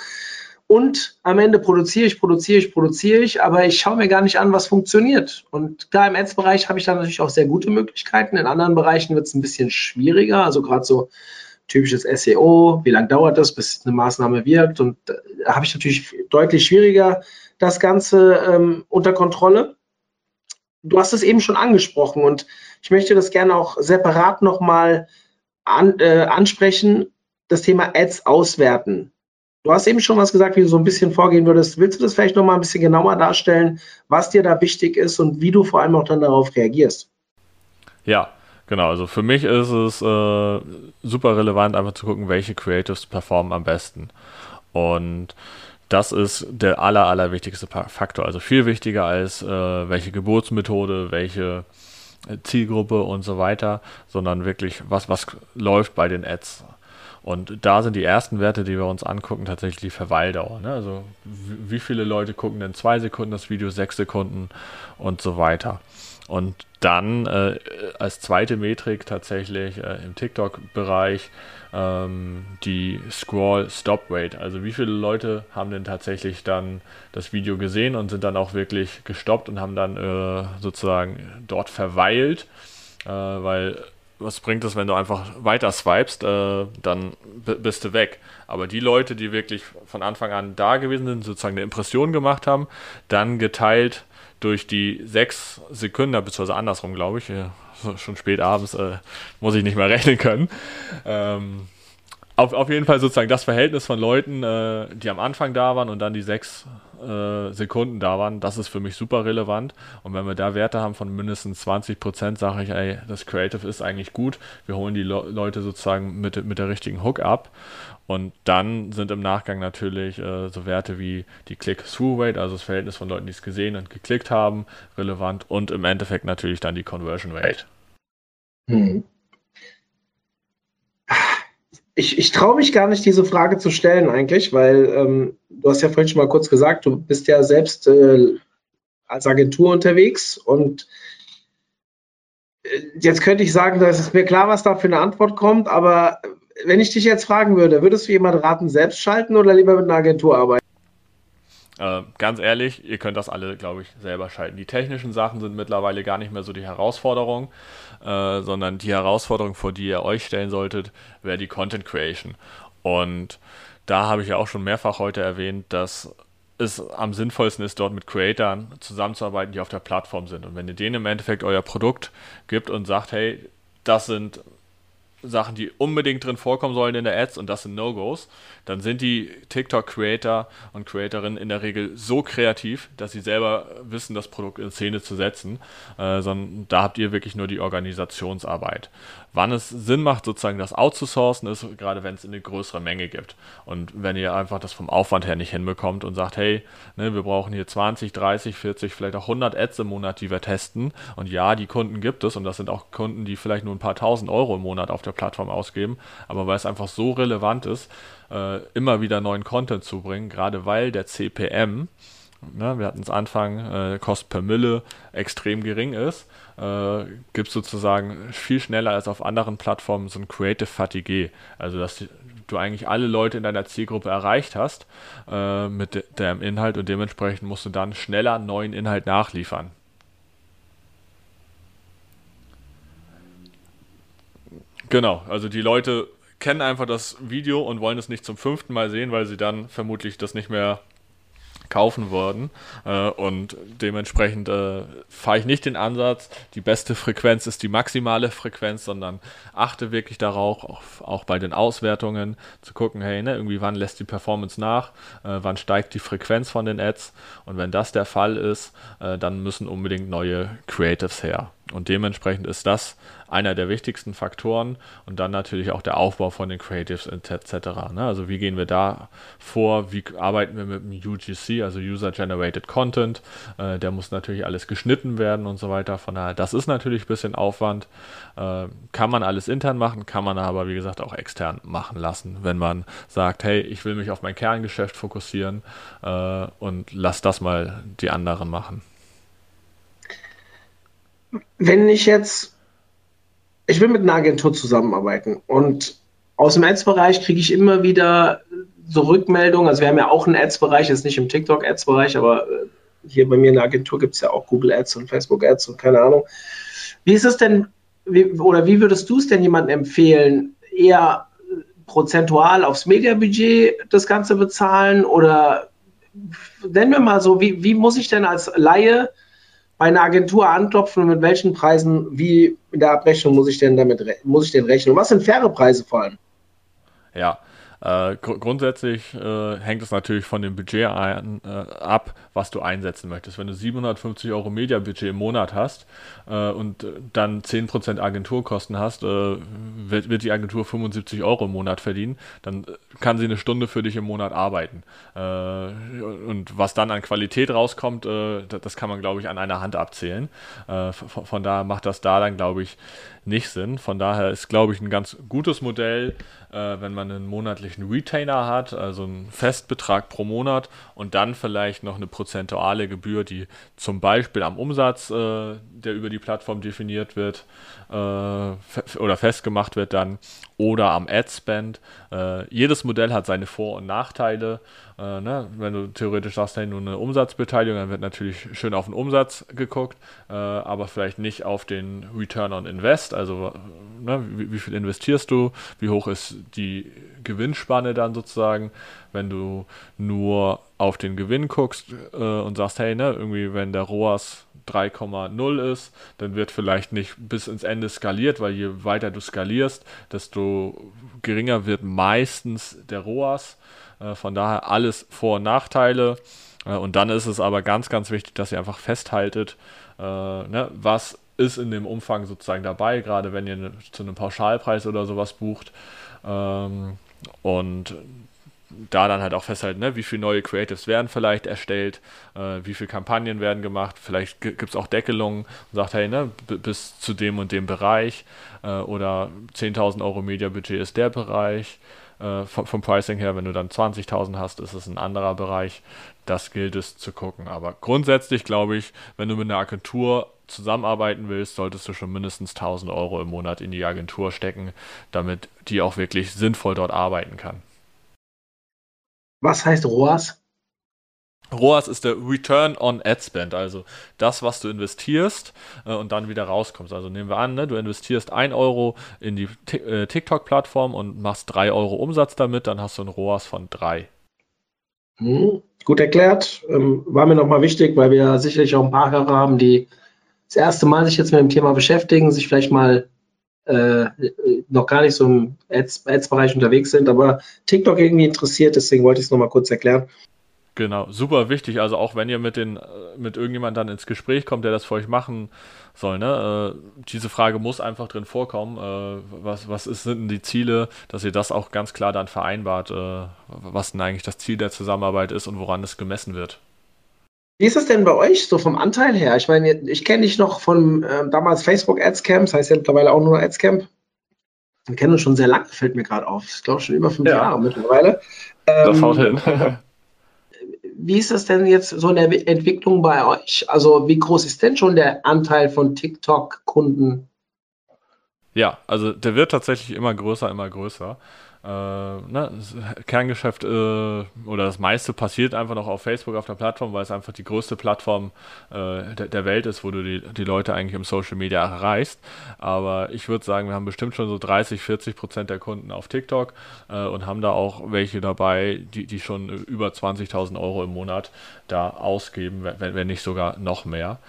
Und am Ende produziere ich, produziere ich, produziere ich, aber ich schaue mir gar nicht an, was funktioniert. Und klar, im Ads-Bereich habe ich da natürlich auch sehr gute Möglichkeiten. In anderen Bereichen wird es ein bisschen schwieriger, also gerade so typisches SEO, wie lange dauert das, bis eine Maßnahme wirkt. Und da habe ich natürlich deutlich schwieriger das Ganze ähm, unter Kontrolle. Du hast es eben schon angesprochen und ich möchte das gerne auch separat nochmal an, äh, ansprechen, das Thema Ads auswerten. Du hast eben schon was gesagt, wie du so ein bisschen vorgehen würdest. Willst du das vielleicht nochmal ein bisschen genauer darstellen, was dir da wichtig ist und wie du vor allem auch dann darauf reagierst?
Ja, Genau, also für mich ist es äh, super relevant, einfach zu gucken, welche Creatives performen am besten. Und das ist der aller, aller wichtigste Faktor. Also viel wichtiger als äh, welche Geburtsmethode, welche äh, Zielgruppe und so weiter, sondern wirklich, was, was läuft bei den Ads. Und da sind die ersten Werte, die wir uns angucken, tatsächlich die Verweildauer. Ne? Also wie viele Leute gucken denn zwei Sekunden das Video, sechs Sekunden und so weiter. Und dann äh, als zweite Metrik tatsächlich äh, im TikTok-Bereich ähm, die Scroll Stop Rate. Also wie viele Leute haben denn tatsächlich dann das Video gesehen und sind dann auch wirklich gestoppt und haben dann äh, sozusagen dort verweilt, äh, weil was bringt es, wenn du einfach weiter swipest, äh, dann bist du weg. Aber die Leute, die wirklich von Anfang an da gewesen sind, sozusagen eine Impression gemacht haben, dann geteilt durch die sechs Sekunden, beziehungsweise andersrum, glaube ich, schon spät abends, äh, muss ich nicht mehr rechnen können. Ähm, auf, auf jeden Fall sozusagen das Verhältnis von Leuten, äh, die am Anfang da waren und dann die sechs äh, Sekunden da waren, das ist für mich super relevant. Und wenn wir da Werte haben von mindestens 20 Prozent, sage ich, ey, das Creative ist eigentlich gut. Wir holen die Le Leute sozusagen mit, mit der richtigen Hook ab. Und dann sind im Nachgang natürlich äh, so Werte wie die Click-Through-Rate, also das Verhältnis von Leuten, die es gesehen und geklickt haben, relevant und im Endeffekt natürlich dann die Conversion Rate. Hm.
Ich, ich traue mich gar nicht, diese Frage zu stellen eigentlich, weil ähm, du hast ja vorhin schon mal kurz gesagt, du bist ja selbst äh, als Agentur unterwegs und äh, jetzt könnte ich sagen, da ist mir klar, was da für eine Antwort kommt, aber wenn ich dich jetzt fragen würde, würdest du jemand raten, selbst schalten oder lieber mit einer Agentur arbeiten?
Äh, ganz ehrlich, ihr könnt das alle, glaube ich, selber schalten. Die technischen Sachen sind mittlerweile gar nicht mehr so die Herausforderung, äh, sondern die Herausforderung, vor die ihr euch stellen solltet, wäre die Content Creation. Und da habe ich ja auch schon mehrfach heute erwähnt, dass es am sinnvollsten ist, dort mit Creatoren zusammenzuarbeiten, die auf der Plattform sind. Und wenn ihr denen im Endeffekt euer Produkt gibt und sagt, hey, das sind Sachen, die unbedingt drin vorkommen sollen in der Ads und das sind No-Gos, dann sind die TikTok-Creator und Creatorinnen in der Regel so kreativ, dass sie selber wissen, das Produkt in Szene zu setzen, äh, sondern da habt ihr wirklich nur die Organisationsarbeit. Wann es Sinn macht, sozusagen das outzusourcen, ist gerade, wenn es eine größere Menge gibt. Und wenn ihr einfach das vom Aufwand her nicht hinbekommt und sagt, hey, ne, wir brauchen hier 20, 30, 40, vielleicht auch 100 Ads im Monat, die wir testen. Und ja, die Kunden gibt es und das sind auch Kunden, die vielleicht nur ein paar tausend Euro im Monat auf der Plattform ausgeben. Aber weil es einfach so relevant ist, äh, immer wieder neuen Content zu bringen, gerade weil der CPM, ne, wir hatten es Anfang, äh, Kost per Mille extrem gering ist, äh, gibt es sozusagen viel schneller als auf anderen Plattformen so ein Creative Fatigue. Also dass du eigentlich alle Leute in deiner Zielgruppe erreicht hast äh, mit de deinem Inhalt und dementsprechend musst du dann schneller neuen Inhalt nachliefern. Genau, also die Leute kennen einfach das Video und wollen es nicht zum fünften Mal sehen, weil sie dann vermutlich das nicht mehr kaufen würden. Äh, und dementsprechend äh, fahre ich nicht den Ansatz, die beste Frequenz ist die maximale Frequenz, sondern achte wirklich darauf, auch, auch bei den Auswertungen, zu gucken, hey, ne, irgendwie wann lässt die Performance nach, äh, wann steigt die Frequenz von den Ads. Und wenn das der Fall ist, äh, dann müssen unbedingt neue Creatives her. Und dementsprechend ist das einer der wichtigsten Faktoren und dann natürlich auch der Aufbau von den Creatives etc. Ne? Also wie gehen wir da vor, wie arbeiten wir mit dem UGC, also User Generated Content, äh, der muss natürlich alles geschnitten werden und so weiter. Von daher, das ist natürlich ein bisschen Aufwand, äh, kann man alles intern machen, kann man aber wie gesagt auch extern machen lassen, wenn man sagt, hey, ich will mich auf mein Kerngeschäft fokussieren äh, und lass das mal die anderen machen
wenn ich jetzt, ich will mit einer Agentur zusammenarbeiten und aus dem Ads-Bereich kriege ich immer wieder so Rückmeldungen? Also wir haben ja auch einen Ads-Bereich, ist nicht im TikTok-Ads-Bereich, aber äh, hier bei mir in der Agentur gibt es ja auch Google Ads und Facebook Ads und keine Ahnung. Wie ist es denn, wie, oder wie würdest du es denn jemandem empfehlen? Eher prozentual aufs Mediabudget das Ganze bezahlen oder nennen wir mal so, wie, wie muss ich denn als Laie bei einer Agentur anklopfen und mit welchen Preisen, wie in der Abrechnung muss ich denn damit muss ich denn rechnen? Und was sind faire Preise vor allem?
Ja, äh, gr grundsätzlich äh, hängt es natürlich von dem Budget ein, äh, ab, was du einsetzen möchtest. Wenn du 750 Euro Mediabudget im Monat hast äh, und dann 10% Agenturkosten hast, äh, wird, wird, die Agentur 75 Euro im Monat verdienen, dann kann sie eine Stunde für dich im Monat arbeiten. Äh, und was dann an Qualität rauskommt, das kann man, glaube ich, an einer Hand abzählen. Von, von daher macht das da dann, glaube ich, nicht Sinn. Von daher ist, glaube ich, ein ganz gutes Modell, äh, wenn man einen monatlichen Retainer hat, also einen Festbetrag pro Monat und dann vielleicht noch eine prozentuale Gebühr, die zum Beispiel am Umsatz, äh, der über die Plattform definiert wird äh, oder festgemacht wird, dann oder am Ad-Spend. Äh, jedes Modell hat seine Vor- und Nachteile. Äh, ne? Wenn du theoretisch sagst, hey, nur eine Umsatzbeteiligung, dann wird natürlich schön auf den Umsatz geguckt, äh, aber vielleicht nicht auf den Return on Invest. Also ne, wie, wie, viel investierst du, wie hoch ist die Gewinnspanne dann sozusagen, wenn du nur auf den Gewinn guckst äh, und sagst, hey, ne, irgendwie wenn der ROAS 3,0 ist, dann wird vielleicht nicht bis ins Ende skaliert, weil je weiter du skalierst, desto geringer wird meistens der ROAS. Äh, von daher alles Vor- und Nachteile. Äh, und dann ist es aber ganz, ganz wichtig, dass ihr einfach festhaltet, äh, ne, was ist in dem Umfang sozusagen dabei, gerade wenn ihr ne, zu einem Pauschalpreis oder sowas bucht. Ähm, und da dann halt auch festhalten, ne, wie viele neue Creatives werden vielleicht erstellt, äh, wie viele Kampagnen werden gemacht, vielleicht gibt es auch Deckelungen und sagt, hey, ne, bis zu dem und dem Bereich äh, oder 10.000 Euro Media-Budget ist der Bereich. Äh, vom, vom, Pricing her, wenn du dann 20.000 hast, ist es ein anderer Bereich. Das gilt es zu gucken. Aber grundsätzlich glaube ich, wenn du mit einer Agentur zusammenarbeiten willst, solltest du schon mindestens 1000 Euro im Monat in die Agentur stecken, damit die auch wirklich sinnvoll dort arbeiten kann.
Was heißt ROAS?
ROAS ist der Return on Ad Spend, also das, was du investierst äh, und dann wieder rauskommst. Also nehmen wir an, ne, du investierst 1 Euro in die äh, TikTok-Plattform und machst 3 Euro Umsatz damit, dann hast du ein ROAS von 3.
Hm, gut erklärt. Ähm, war mir nochmal wichtig, weil wir sicherlich auch ein paar Hörer haben, die das erste Mal sich jetzt mit dem Thema beschäftigen, sich vielleicht mal äh, noch gar nicht so im Ads-Bereich unterwegs sind, aber TikTok irgendwie interessiert, deswegen wollte ich es nochmal kurz erklären.
Genau, super wichtig. Also auch wenn ihr mit den, mit irgendjemand dann ins Gespräch kommt, der das für euch machen soll, ne? Äh, diese Frage muss einfach drin vorkommen. Äh, was, was ist, sind denn die Ziele, dass ihr das auch ganz klar dann vereinbart, äh, was denn eigentlich das Ziel der Zusammenarbeit ist und woran es gemessen wird.
Wie ist es denn bei euch so vom Anteil her? Ich meine, ich kenne dich noch von äh, damals Facebook Ads Camp, das heißt ja mittlerweile auch nur Ads Camp. Wir kennen uns schon sehr lange, fällt mir gerade auf. Ich glaube schon über fünf ja. Jahre mittlerweile. Ähm, das haut hin. wie ist das denn jetzt so in der Entwicklung bei euch? Also wie groß ist denn schon der Anteil von TikTok-Kunden?
Ja, also der wird tatsächlich immer größer, immer größer äh, ne, Kerngeschäft äh, oder das meiste passiert einfach noch auf Facebook, auf der Plattform, weil es einfach die größte Plattform äh, der, der, Welt ist, wo du die, die Leute eigentlich im Social Media erreichst. Aber ich würde sagen, wir haben bestimmt schon so 30, 40 Prozent der Kunden auf TikTok äh, und haben da auch welche dabei, die, die schon über 20.000 Euro im Monat da ausgeben, wenn, wenn nicht sogar noch mehr.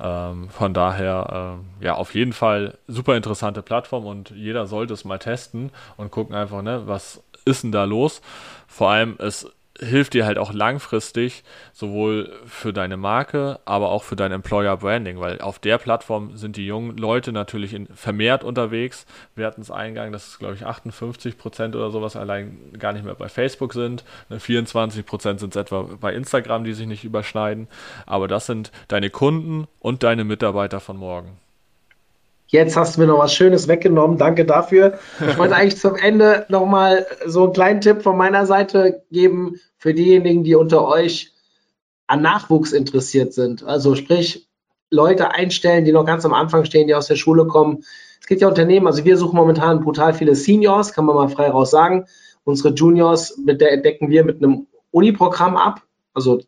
Ähm, von daher, äh, ja, auf jeden Fall super interessante Plattform und jeder sollte es mal testen und gucken einfach, ne, was ist denn da los? Vor allem, es hilft dir halt auch langfristig, sowohl für deine Marke, aber auch für dein Employer Branding, weil auf der Plattform sind die jungen Leute natürlich in, vermehrt unterwegs. Wir hatten es eingang, dass es, glaube ich, 58 Prozent oder sowas allein gar nicht mehr bei Facebook sind. 24 ne, Prozent sind es etwa bei Instagram, die sich nicht überschneiden. Aber das sind deine Kunden und deine Mitarbeiter von morgen.
Jetzt hast du mir noch was Schönes weggenommen. Danke dafür. Ich wollte eigentlich zum Ende nochmal so einen kleinen Tipp von meiner Seite geben für diejenigen, die unter euch an Nachwuchs interessiert sind. Also sprich, Leute einstellen, die noch ganz am Anfang stehen, die aus der Schule kommen. Es gibt ja Unternehmen, also wir suchen momentan brutal viele Seniors, kann man mal frei raus sagen. unsere Juniors mit der decken wir mit einem Uni-Programm ab. Also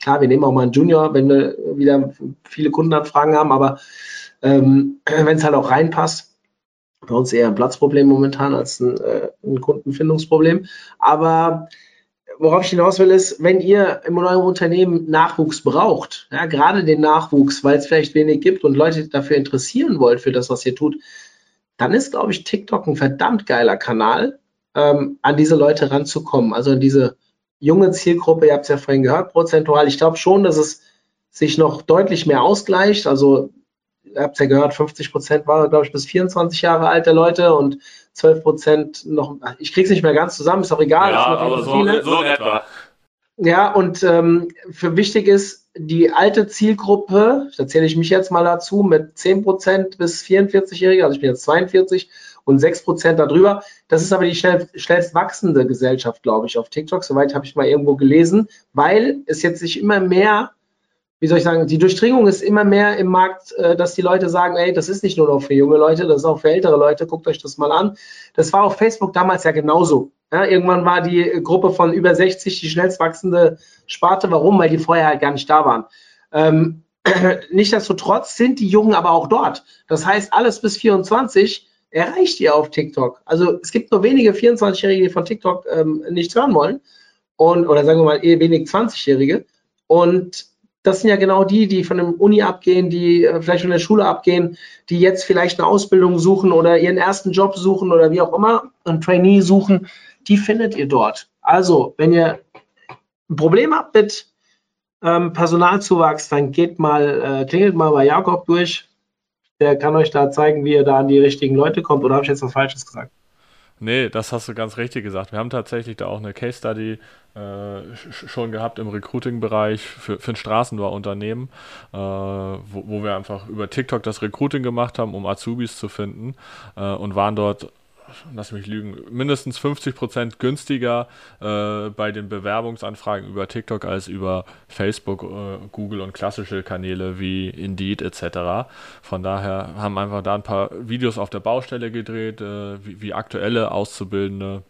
klar, wir nehmen auch mal einen Junior, wenn wir wieder viele Kundenanfragen haben, aber ähm, wenn es halt auch reinpasst, bei uns eher ein Platzproblem momentan als ein, äh, ein Kundenfindungsproblem. Aber worauf ich hinaus will, ist, wenn ihr in eurem Unternehmen Nachwuchs braucht, ja, gerade den Nachwuchs, weil es vielleicht wenig gibt und Leute dafür interessieren wollt, für das, was ihr tut, dann ist, glaube ich, TikTok ein verdammt geiler Kanal, ähm, an diese Leute ranzukommen. Also an diese junge Zielgruppe, ihr habt es ja vorhin gehört, prozentual. Ich glaube schon, dass es sich noch deutlich mehr ausgleicht. Also habt es ja gehört, 50 Prozent war, glaube ich, bis 24 Jahre alt der Leute und 12 Prozent noch, ich kriege es nicht mehr ganz zusammen, ist auch egal.
Ja, aber so, so in etwa.
Ja, und ähm, für wichtig ist, die alte Zielgruppe, da zähle ich mich jetzt mal dazu, mit 10 Prozent bis 44-Jährige, also ich bin jetzt 42 und 6 Prozent darüber. Das ist aber die schnell, schnellst wachsende Gesellschaft, glaube ich, auf TikTok. Soweit habe ich mal irgendwo gelesen, weil es jetzt sich immer mehr wie soll ich sagen, die Durchdringung ist immer mehr im Markt, äh, dass die Leute sagen, ey, das ist nicht nur noch für junge Leute, das ist auch für ältere Leute, guckt euch das mal an. Das war auf Facebook damals ja genauso. Ja, irgendwann war die Gruppe von über 60 die schnellst wachsende Sparte. Warum? Weil die vorher halt gar nicht da waren. Ähm, Nichtsdestotrotz sind die Jungen aber auch dort. Das heißt, alles bis 24 erreicht ihr auf TikTok. Also es gibt nur wenige 24-Jährige, die von TikTok ähm, nichts hören wollen. Und, oder sagen wir mal, eher wenig 20-Jährige. Und das sind ja genau die, die von der Uni abgehen, die äh, vielleicht von der Schule abgehen, die jetzt vielleicht eine Ausbildung suchen oder ihren ersten Job suchen oder wie auch immer, ein Trainee suchen, die findet ihr dort. Also, wenn ihr ein Problem habt mit ähm, Personalzuwachs, dann geht mal, äh, klingelt mal bei Jakob durch. Der kann euch da zeigen, wie ihr da an die richtigen Leute kommt. Oder habe ich jetzt was Falsches gesagt?
Nee, das hast du ganz richtig gesagt. Wir haben tatsächlich da auch eine Case Study äh, schon gehabt im Recruiting-Bereich für, für ein Straßenbahnunternehmen, äh, wo, wo, wir einfach über TikTok das Recruiting gemacht haben, um Azubis zu finden äh, und waren dort lass mich lügen, mindestens 50 Prozent günstiger äh, bei den Bewerbungsanfragen über TikTok als über Facebook, äh, Google und klassische Kanäle wie Indeed etc. Von daher haben einfach da ein paar Videos auf der Baustelle gedreht, äh, wie, wie, aktuelle Auszubildende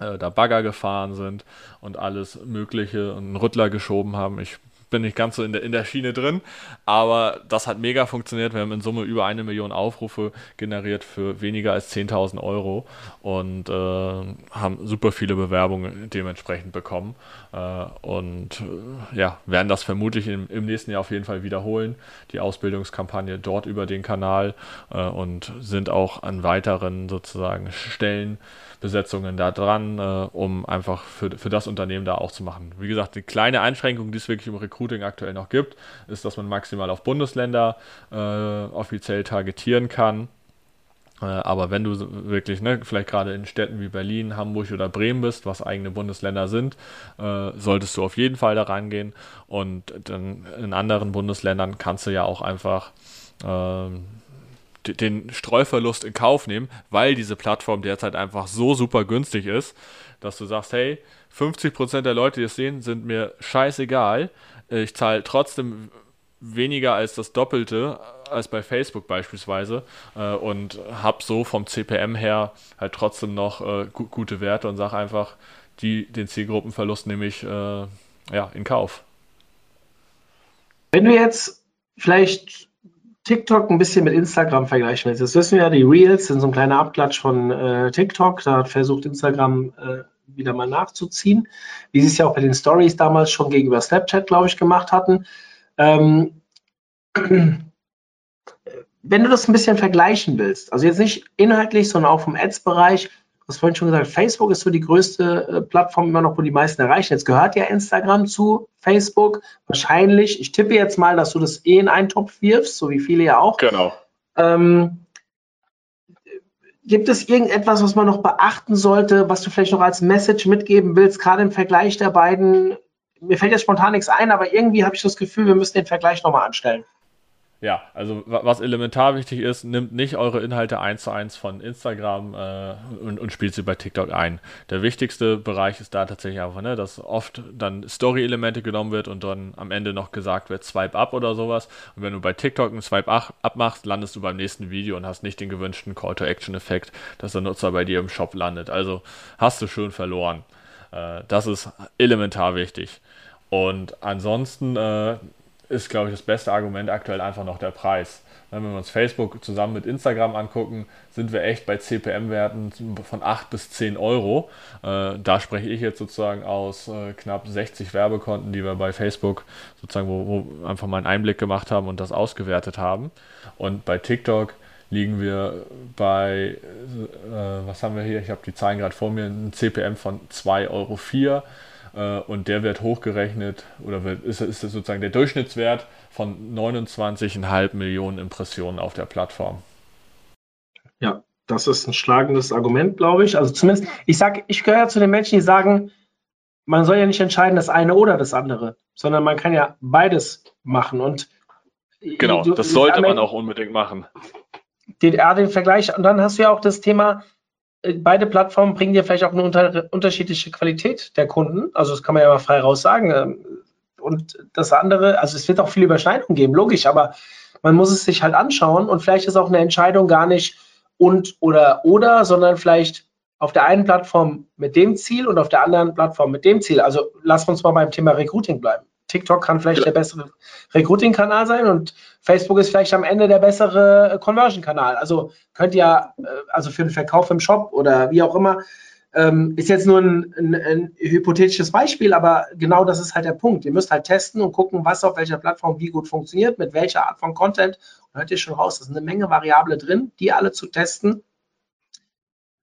äh, da Bagger gefahren sind und alles Mögliche und einen Rüttler geschoben haben. Ich bin nicht ganz so in der, in der Schiene drin, aber das hat mega funktioniert. Wir haben in Summe über eine Million Aufrufe generiert für weniger als 10.000 Euro und äh, haben super viele Bewerbungen dementsprechend bekommen äh, und äh, ja, werden das vermutlich im, im, nächsten Jahr auf jeden Fall wiederholen, die Ausbildungskampagne dort über den Kanal äh, und sind auch an weiteren sozusagen Stellen Besetzungen da dran, äh, um einfach für, für das Unternehmen da auch zu machen. Wie gesagt, die kleine Einschränkung, die es wirklich im Recruiting aktuell noch gibt, ist, dass man maximal auf Bundesländer äh, offiziell targetieren kann. Äh, aber wenn du wirklich, ne, vielleicht gerade in Städten wie Berlin, Hamburg oder Bremen bist, was eigene Bundesländer sind, äh, solltest du auf jeden Fall da rangehen. Und dann in anderen Bundesländern kannst du ja auch einfach ähm, den Streuverlust in Kauf nehmen, weil diese Plattform derzeit einfach so super günstig ist, dass du sagst, hey, 50% der Leute, die es sehen, sind mir scheißegal. Ich zahle trotzdem weniger als das Doppelte als bei Facebook beispielsweise äh, und habe so vom CPM her halt trotzdem noch äh, gu gute Werte und sage einfach, die, den Zielgruppenverlust nehme ich äh, ja, in Kauf.
Wenn du jetzt vielleicht TikTok ein bisschen mit Instagram vergleichen willst, das wissen wir ja, die Reels sind so ein kleiner Abklatsch von äh, TikTok. Da versucht Instagram äh, wieder mal nachzuziehen, wie sie es ja auch bei den Stories damals schon gegenüber Snapchat, glaube ich, gemacht hatten. Ähm, wenn du das ein bisschen vergleichen willst, also jetzt nicht inhaltlich, sondern auch vom Ads-Bereich, Du hast vorhin schon gesagt, Facebook ist so die größte äh, Plattform immer noch, wo die meisten erreichen. Jetzt gehört ja Instagram zu Facebook. Wahrscheinlich, ich tippe jetzt mal, dass du das eh in einen Topf wirfst, so wie viele ja auch.
Genau.
Ähm, gibt es irgendetwas, was man noch beachten sollte, was du vielleicht noch als Message mitgeben willst, gerade im Vergleich der beiden? Mir fällt jetzt spontan nichts ein, aber irgendwie habe ich das Gefühl, wir müssen den Vergleich nochmal anstellen.
Ja, also was elementar wichtig ist, nimmt nicht eure Inhalte eins zu eins von Instagram äh, und, und, spielt sie bei TikTok ein. Der wichtigste Bereich ist da tatsächlich einfach, ne, dass oft dann Story-Elemente genommen wird und dann am Ende noch gesagt wird, Swipe up oder sowas. Und wenn du bei TikTok einen Swipe up machst, landest du beim nächsten Video und hast nicht den gewünschten Call-to-Action-Effekt, dass der Nutzer bei dir im Shop landet. Also hast du schon verloren. Äh, das ist elementar wichtig. Und ansonsten äh, ist, glaube ich, das beste Argument aktuell einfach noch der Preis. Wenn wir uns Facebook zusammen mit Instagram angucken, sind wir echt bei CPM-Werten von 8 bis 10 Euro. Äh, da spreche ich jetzt sozusagen aus äh, knapp 60 Werbekonten, die wir bei Facebook sozusagen, wo, wo einfach mal einen Einblick gemacht haben und das ausgewertet haben. Und bei TikTok liegen wir bei, äh, was haben wir hier? Ich habe die Zahlen gerade vor mir, ein CPM von 2,04 Euro und der wird hochgerechnet oder wird, ist, ist sozusagen der Durchschnittswert von 29,5 Millionen Impressionen auf der Plattform.
Ja, das ist ein schlagendes Argument, glaube ich. Also zumindest, ich sage, ich gehöre zu den Menschen, die sagen, man soll ja nicht entscheiden, das eine oder das andere, sondern man kann ja beides machen. Und
genau, du, das sollte man auch unbedingt machen.
Den, ja, den Vergleich, und dann hast du ja auch das Thema, äh, beide Plattformen bringen dir vielleicht auch eine unter, unterschiedliche Qualität der Kunden. Also das kann man ja mal frei raus sagen. Ähm, und das andere, also es wird auch viel Überschneidung geben, logisch, aber man muss es sich halt anschauen und vielleicht ist auch eine Entscheidung gar nicht und oder oder, sondern vielleicht auf der einen Plattform mit dem Ziel und auf der anderen Plattform mit dem Ziel. Also lass uns mal beim Thema Recruiting bleiben. TikTok kann vielleicht der bessere Recruiting-Kanal sein und Facebook ist vielleicht am Ende der bessere Conversion-Kanal. Also könnt ihr, äh, also für den Verkauf im Shop oder wie auch immer, ähm, ist jetzt nur ein, ein, ein, hypothetisches Beispiel, aber genau das ist halt der Punkt. Ihr müsst halt testen und gucken, was auf welcher Plattform wie gut funktioniert, mit welcher Art von Content. Und hört ihr schon raus, da sind eine Menge Variable drin, die alle zu testen.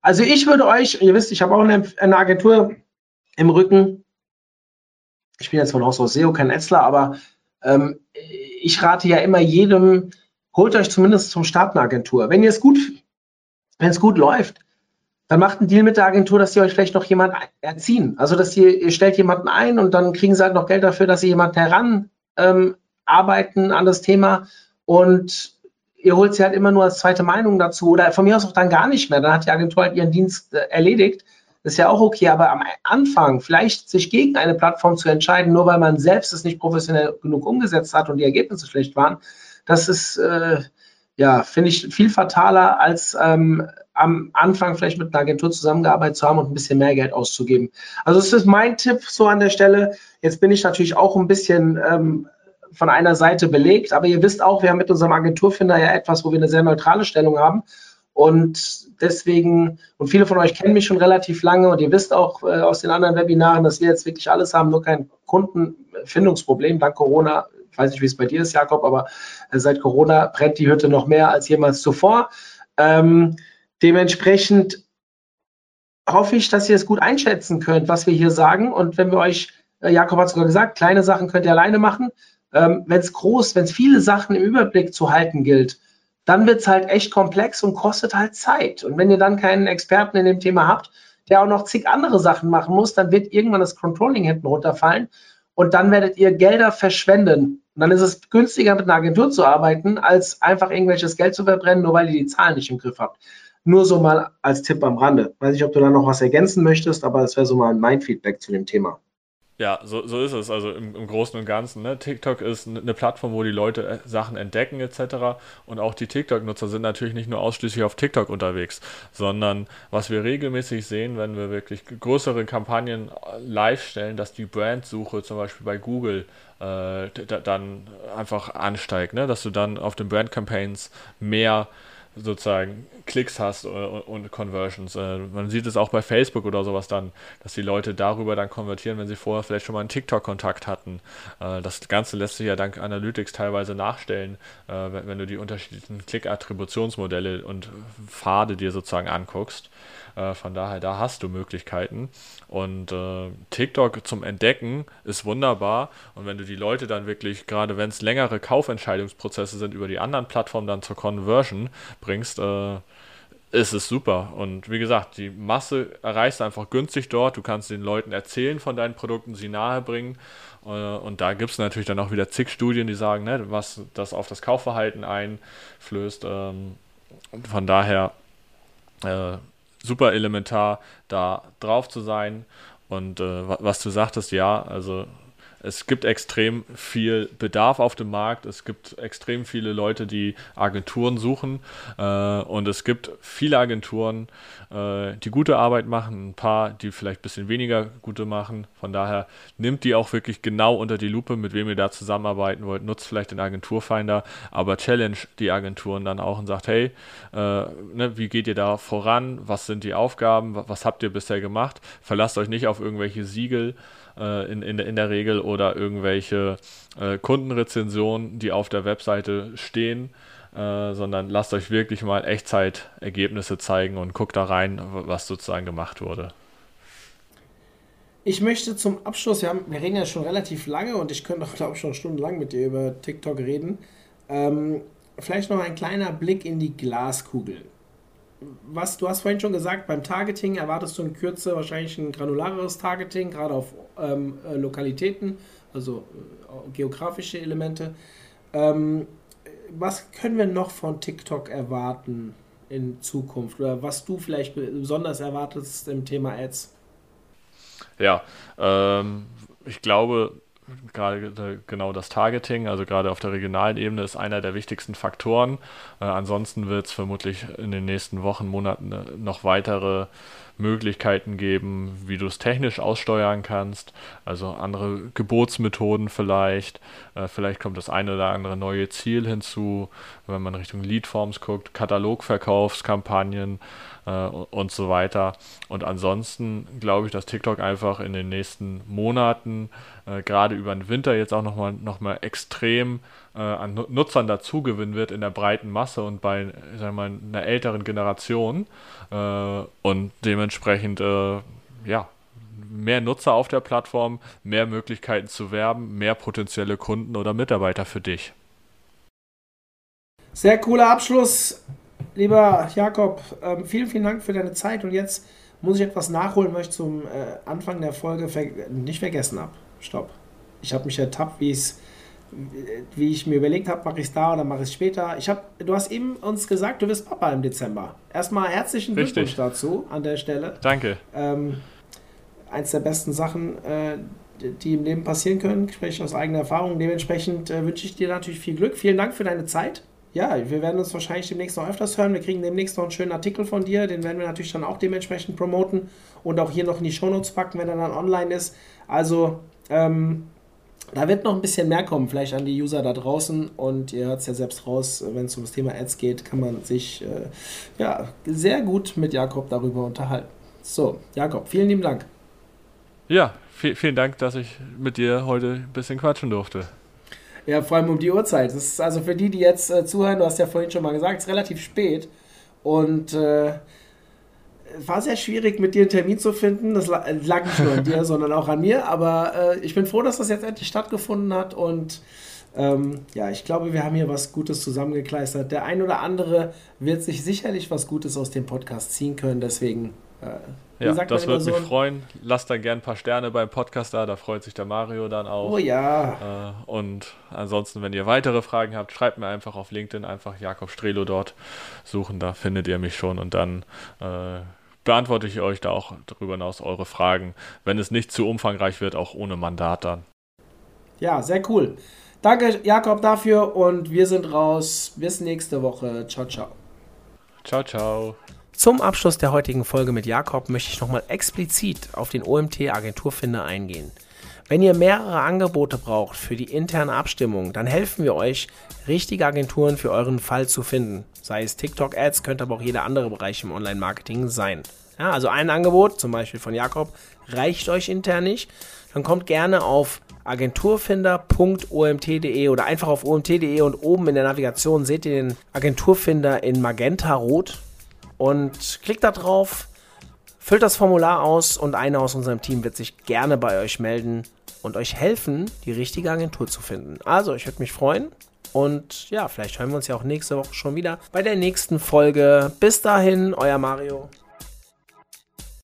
Also ich würde euch, ihr wisst, ich habe auch eine, eine Agentur im Rücken, ich bin jetzt von Haus aus SEO, kein Etzler, aber ähm, ich rate ja immer jedem, holt euch zumindest zum Start eine Agentur. Wenn ihr es gut, wenn es gut läuft, dann macht einen Deal mit der Agentur, dass sie euch vielleicht noch jemand erziehen. Also, dass ihr, ihr stellt jemanden ein und dann kriegen sie halt noch Geld dafür, dass sie jemanden heran ähm, arbeiten an das Thema und ihr holt sie halt immer nur als zweite Meinung dazu oder von mir aus auch dann gar nicht mehr. Dann hat die Agentur halt ihren Dienst äh, erledigt ist ja auch okay, aber am Anfang vielleicht sich gegen eine Plattform zu entscheiden, nur weil man selbst es nicht professionell genug umgesetzt hat und die Ergebnisse schlecht waren, das ist, äh, ja, finde ich viel fataler, als ähm, am Anfang vielleicht mit einer Agentur zusammengearbeitet zu haben und ein bisschen mehr Geld auszugeben. Also das ist mein Tipp so an der Stelle. Jetzt bin ich natürlich auch ein bisschen ähm, von einer Seite belegt, aber ihr wisst auch, wir haben mit unserem Agenturfinder ja etwas, wo wir eine sehr neutrale Stellung haben. Und deswegen, und viele von euch kennen mich schon relativ lange und ihr wisst auch äh, aus den anderen Webinaren, dass wir jetzt wirklich alles haben, nur kein Kundenfindungsproblem dank Corona. Ich weiß nicht, wie es bei dir ist, Jakob, aber äh, seit Corona brennt die Hütte noch mehr als jemals zuvor. Ähm, dementsprechend hoffe ich, dass ihr es gut einschätzen könnt, was wir hier sagen. Und wenn wir euch, äh, Jakob hat sogar gesagt, kleine Sachen könnt ihr alleine machen. Ähm, wenn es groß, wenn es viele Sachen im Überblick zu halten gilt, dann wird es halt echt komplex und kostet halt Zeit. Und wenn ihr dann keinen Experten in dem Thema habt, der auch noch zig andere Sachen machen muss, dann wird irgendwann das Controlling hinten runterfallen und dann werdet ihr Gelder verschwenden. Und dann ist es günstiger, mit einer Agentur zu arbeiten, als einfach irgendwelches Geld zu verbrennen, nur weil ihr die Zahlen nicht im Griff habt. Nur so mal als Tipp am Rande. Weiß nicht, ob du da noch was ergänzen möchtest, aber das wäre so mal mein Feedback zu dem Thema.
Ja, so, so ist es. Also im, im Großen und Ganzen. Ne? TikTok ist eine Plattform, wo die Leute äh, Sachen entdecken etc. Und auch die TikTok-Nutzer sind natürlich nicht nur ausschließlich auf TikTok unterwegs, sondern was wir regelmäßig sehen, wenn wir wirklich größere Kampagnen äh, live stellen, dass die Brandsuche zum Beispiel bei Google äh, dann einfach ansteigt, ne? dass du dann auf den Brand-Campaigns mehr sozusagen Klicks hast und Conversions. Äh, man sieht es auch bei Facebook oder sowas dann, dass die Leute darüber dann konvertieren, wenn sie vorher vielleicht schon mal einen TikTok-Kontakt hatten. Äh, das Ganze lässt sich ja dank Analytics teilweise nachstellen, äh, wenn du die unterschiedlichen Klick-Attributionsmodelle und Pfade dir sozusagen anguckst. Äh, von daher, da hast du Möglichkeiten. Und äh, TikTok zum Entdecken ist wunderbar. Und wenn du die Leute dann wirklich, gerade wenn es längere Kaufentscheidungsprozesse sind, über die anderen Plattformen dann zur Conversion bringst, äh, ist es super. Und wie gesagt, die Masse erreichst du einfach günstig dort. Du kannst den Leuten erzählen von deinen Produkten, sie nahe bringen. Äh, und da gibt es natürlich dann auch wieder zig Studien, die sagen, ne, was das auf das Kaufverhalten einflößt. Ähm, von daher äh, super elementar, da drauf zu sein. Und äh, was du sagtest, ja, also es gibt extrem viel Bedarf auf dem Markt. Es gibt extrem viele Leute, die Agenturen suchen. Äh, und es gibt viele Agenturen, äh, die gute Arbeit machen, ein paar, die vielleicht ein bisschen weniger gute machen. Von daher nimmt die auch wirklich genau unter die Lupe, mit wem ihr da zusammenarbeiten wollt. Nutzt vielleicht den Agenturfinder, aber challenge die Agenturen dann auch und sagt, hey, äh, ne, wie geht ihr da voran? Was sind die Aufgaben? Was habt ihr bisher gemacht? Verlasst euch nicht auf irgendwelche Siegel äh, in, in, in der Regel oder irgendwelche äh, Kundenrezensionen, die auf der Webseite stehen, äh, sondern lasst euch wirklich mal Echtzeitergebnisse zeigen und guckt da rein, was sozusagen gemacht wurde.
Ich möchte zum Abschluss, wir, haben, wir reden ja schon relativ lange und ich könnte auch, glaube ich, schon stundenlang mit dir über TikTok reden. Ähm, vielleicht noch ein kleiner Blick in die Glaskugel was du hast vorhin schon gesagt, beim Targeting erwartest du in Kürze wahrscheinlich ein granulareres Targeting, gerade auf ähm, äh, Lokalitäten, also äh, geografische Elemente. Ähm, was können wir noch von TikTok erwarten in Zukunft oder was du vielleicht besonders erwartest im Thema Ads?
Ja, ähm, ich glaube, gerade genau das Targeting, also gerade auf der regionalen Ebene, ist einer der wichtigsten Faktoren. Äh, ansonsten wird es vermutlich in den nächsten Wochen, Monaten äh, noch weitere Möglichkeiten geben, wie du es technisch aussteuern kannst, also andere Gebotsmethoden vielleicht. Äh, vielleicht kommt das eine oder andere neue Ziel hinzu, wenn man Richtung Leadforms guckt, Katalogverkaufskampagnen äh, und so weiter. Und ansonsten glaube ich, dass TikTok einfach in den nächsten Monaten, äh, gerade über den Winter jetzt auch nochmal noch mal extrem äh, an Nutzern dazugewinnen wird in der breiten Masse und bei sagen mal, einer älteren Generation äh, und dementsprechend äh, ja mehr Nutzer auf der Plattform, mehr Möglichkeiten zu werben, mehr potenzielle Kunden oder Mitarbeiter für dich.
Sehr cooler Abschluss, lieber Jakob. Ähm, vielen, vielen Dank für deine Zeit und jetzt muss ich etwas nachholen, was ich zum äh, Anfang der Folge ver nicht vergessen habe. Stopp. Ich habe mich ertappt, wie es wie ich mir überlegt habe, mache ich es da oder mache ich es später. Ich habe, du hast eben uns gesagt, du wirst Papa im Dezember. Erstmal herzlichen Glückwunsch dazu an der Stelle.
Danke.
Ähm, eins der besten Sachen, äh, die im Leben passieren können, spreche ich aus eigener Erfahrung. Dementsprechend äh, wünsche ich dir natürlich viel Glück. Vielen Dank für deine Zeit. Ja, wir werden uns wahrscheinlich demnächst noch öfters hören. Wir kriegen demnächst noch einen schönen Artikel von dir. Den werden wir natürlich dann auch dementsprechend promoten und auch hier noch in die Shownotes packen, wenn er dann online ist. Also, ähm, da wird noch ein bisschen mehr kommen, vielleicht an die User da draußen. Und ihr hört es ja selbst raus, wenn es um das Thema Ads geht, kann man sich äh, ja, sehr gut mit Jakob darüber unterhalten. So, Jakob, vielen lieben Dank.
Ja, vielen Dank, dass ich mit dir heute ein bisschen quatschen durfte.
Ja, vor allem um die Uhrzeit. Das ist also für die, die jetzt äh, zuhören, du hast ja vorhin schon mal gesagt, es ist relativ spät. Und äh, war sehr schwierig, mit dir einen Termin zu finden. Das lag nicht nur an dir, sondern auch an mir. Aber äh, ich bin froh, dass das jetzt endlich stattgefunden hat. Und ähm, ja, ich glaube, wir haben hier was Gutes zusammengekleistert. Der ein oder andere wird sich sicherlich was Gutes aus dem Podcast ziehen können. Deswegen.
Ja, das würde so mich freuen. Lasst dann gerne ein paar Sterne beim Podcast da, da freut sich der Mario dann auch.
Oh ja.
Äh, und ansonsten, wenn ihr weitere Fragen habt, schreibt mir einfach auf LinkedIn einfach Jakob Strelo dort suchen, da findet ihr mich schon und dann äh, beantworte ich euch da auch darüber hinaus eure Fragen, wenn es nicht zu umfangreich wird, auch ohne Mandat dann.
Ja, sehr cool. Danke, Jakob, dafür und wir sind raus. Bis nächste Woche. Ciao, ciao.
Ciao, ciao.
Zum Abschluss der heutigen Folge mit Jakob möchte ich nochmal explizit auf den OMT Agenturfinder eingehen. Wenn ihr mehrere Angebote braucht für die interne Abstimmung, dann helfen wir euch, richtige Agenturen für euren Fall zu finden. Sei es TikTok-Ads, könnte aber auch jeder andere Bereich im Online-Marketing sein. Ja, also ein Angebot, zum Beispiel von Jakob, reicht euch intern nicht. Dann kommt gerne auf agenturfinder.omt.de oder einfach auf omt.de und oben in der Navigation seht ihr den Agenturfinder in Magenta Rot und klickt da drauf, füllt das Formular aus und einer aus unserem Team wird sich gerne bei euch melden und euch helfen, die richtige Agentur zu finden. Also, ich würde mich freuen Und ja, vielleicht hören wir uns ja auch nächste Woche schon wieder bei der nächsten Folge. Bis dahin, euer Mario.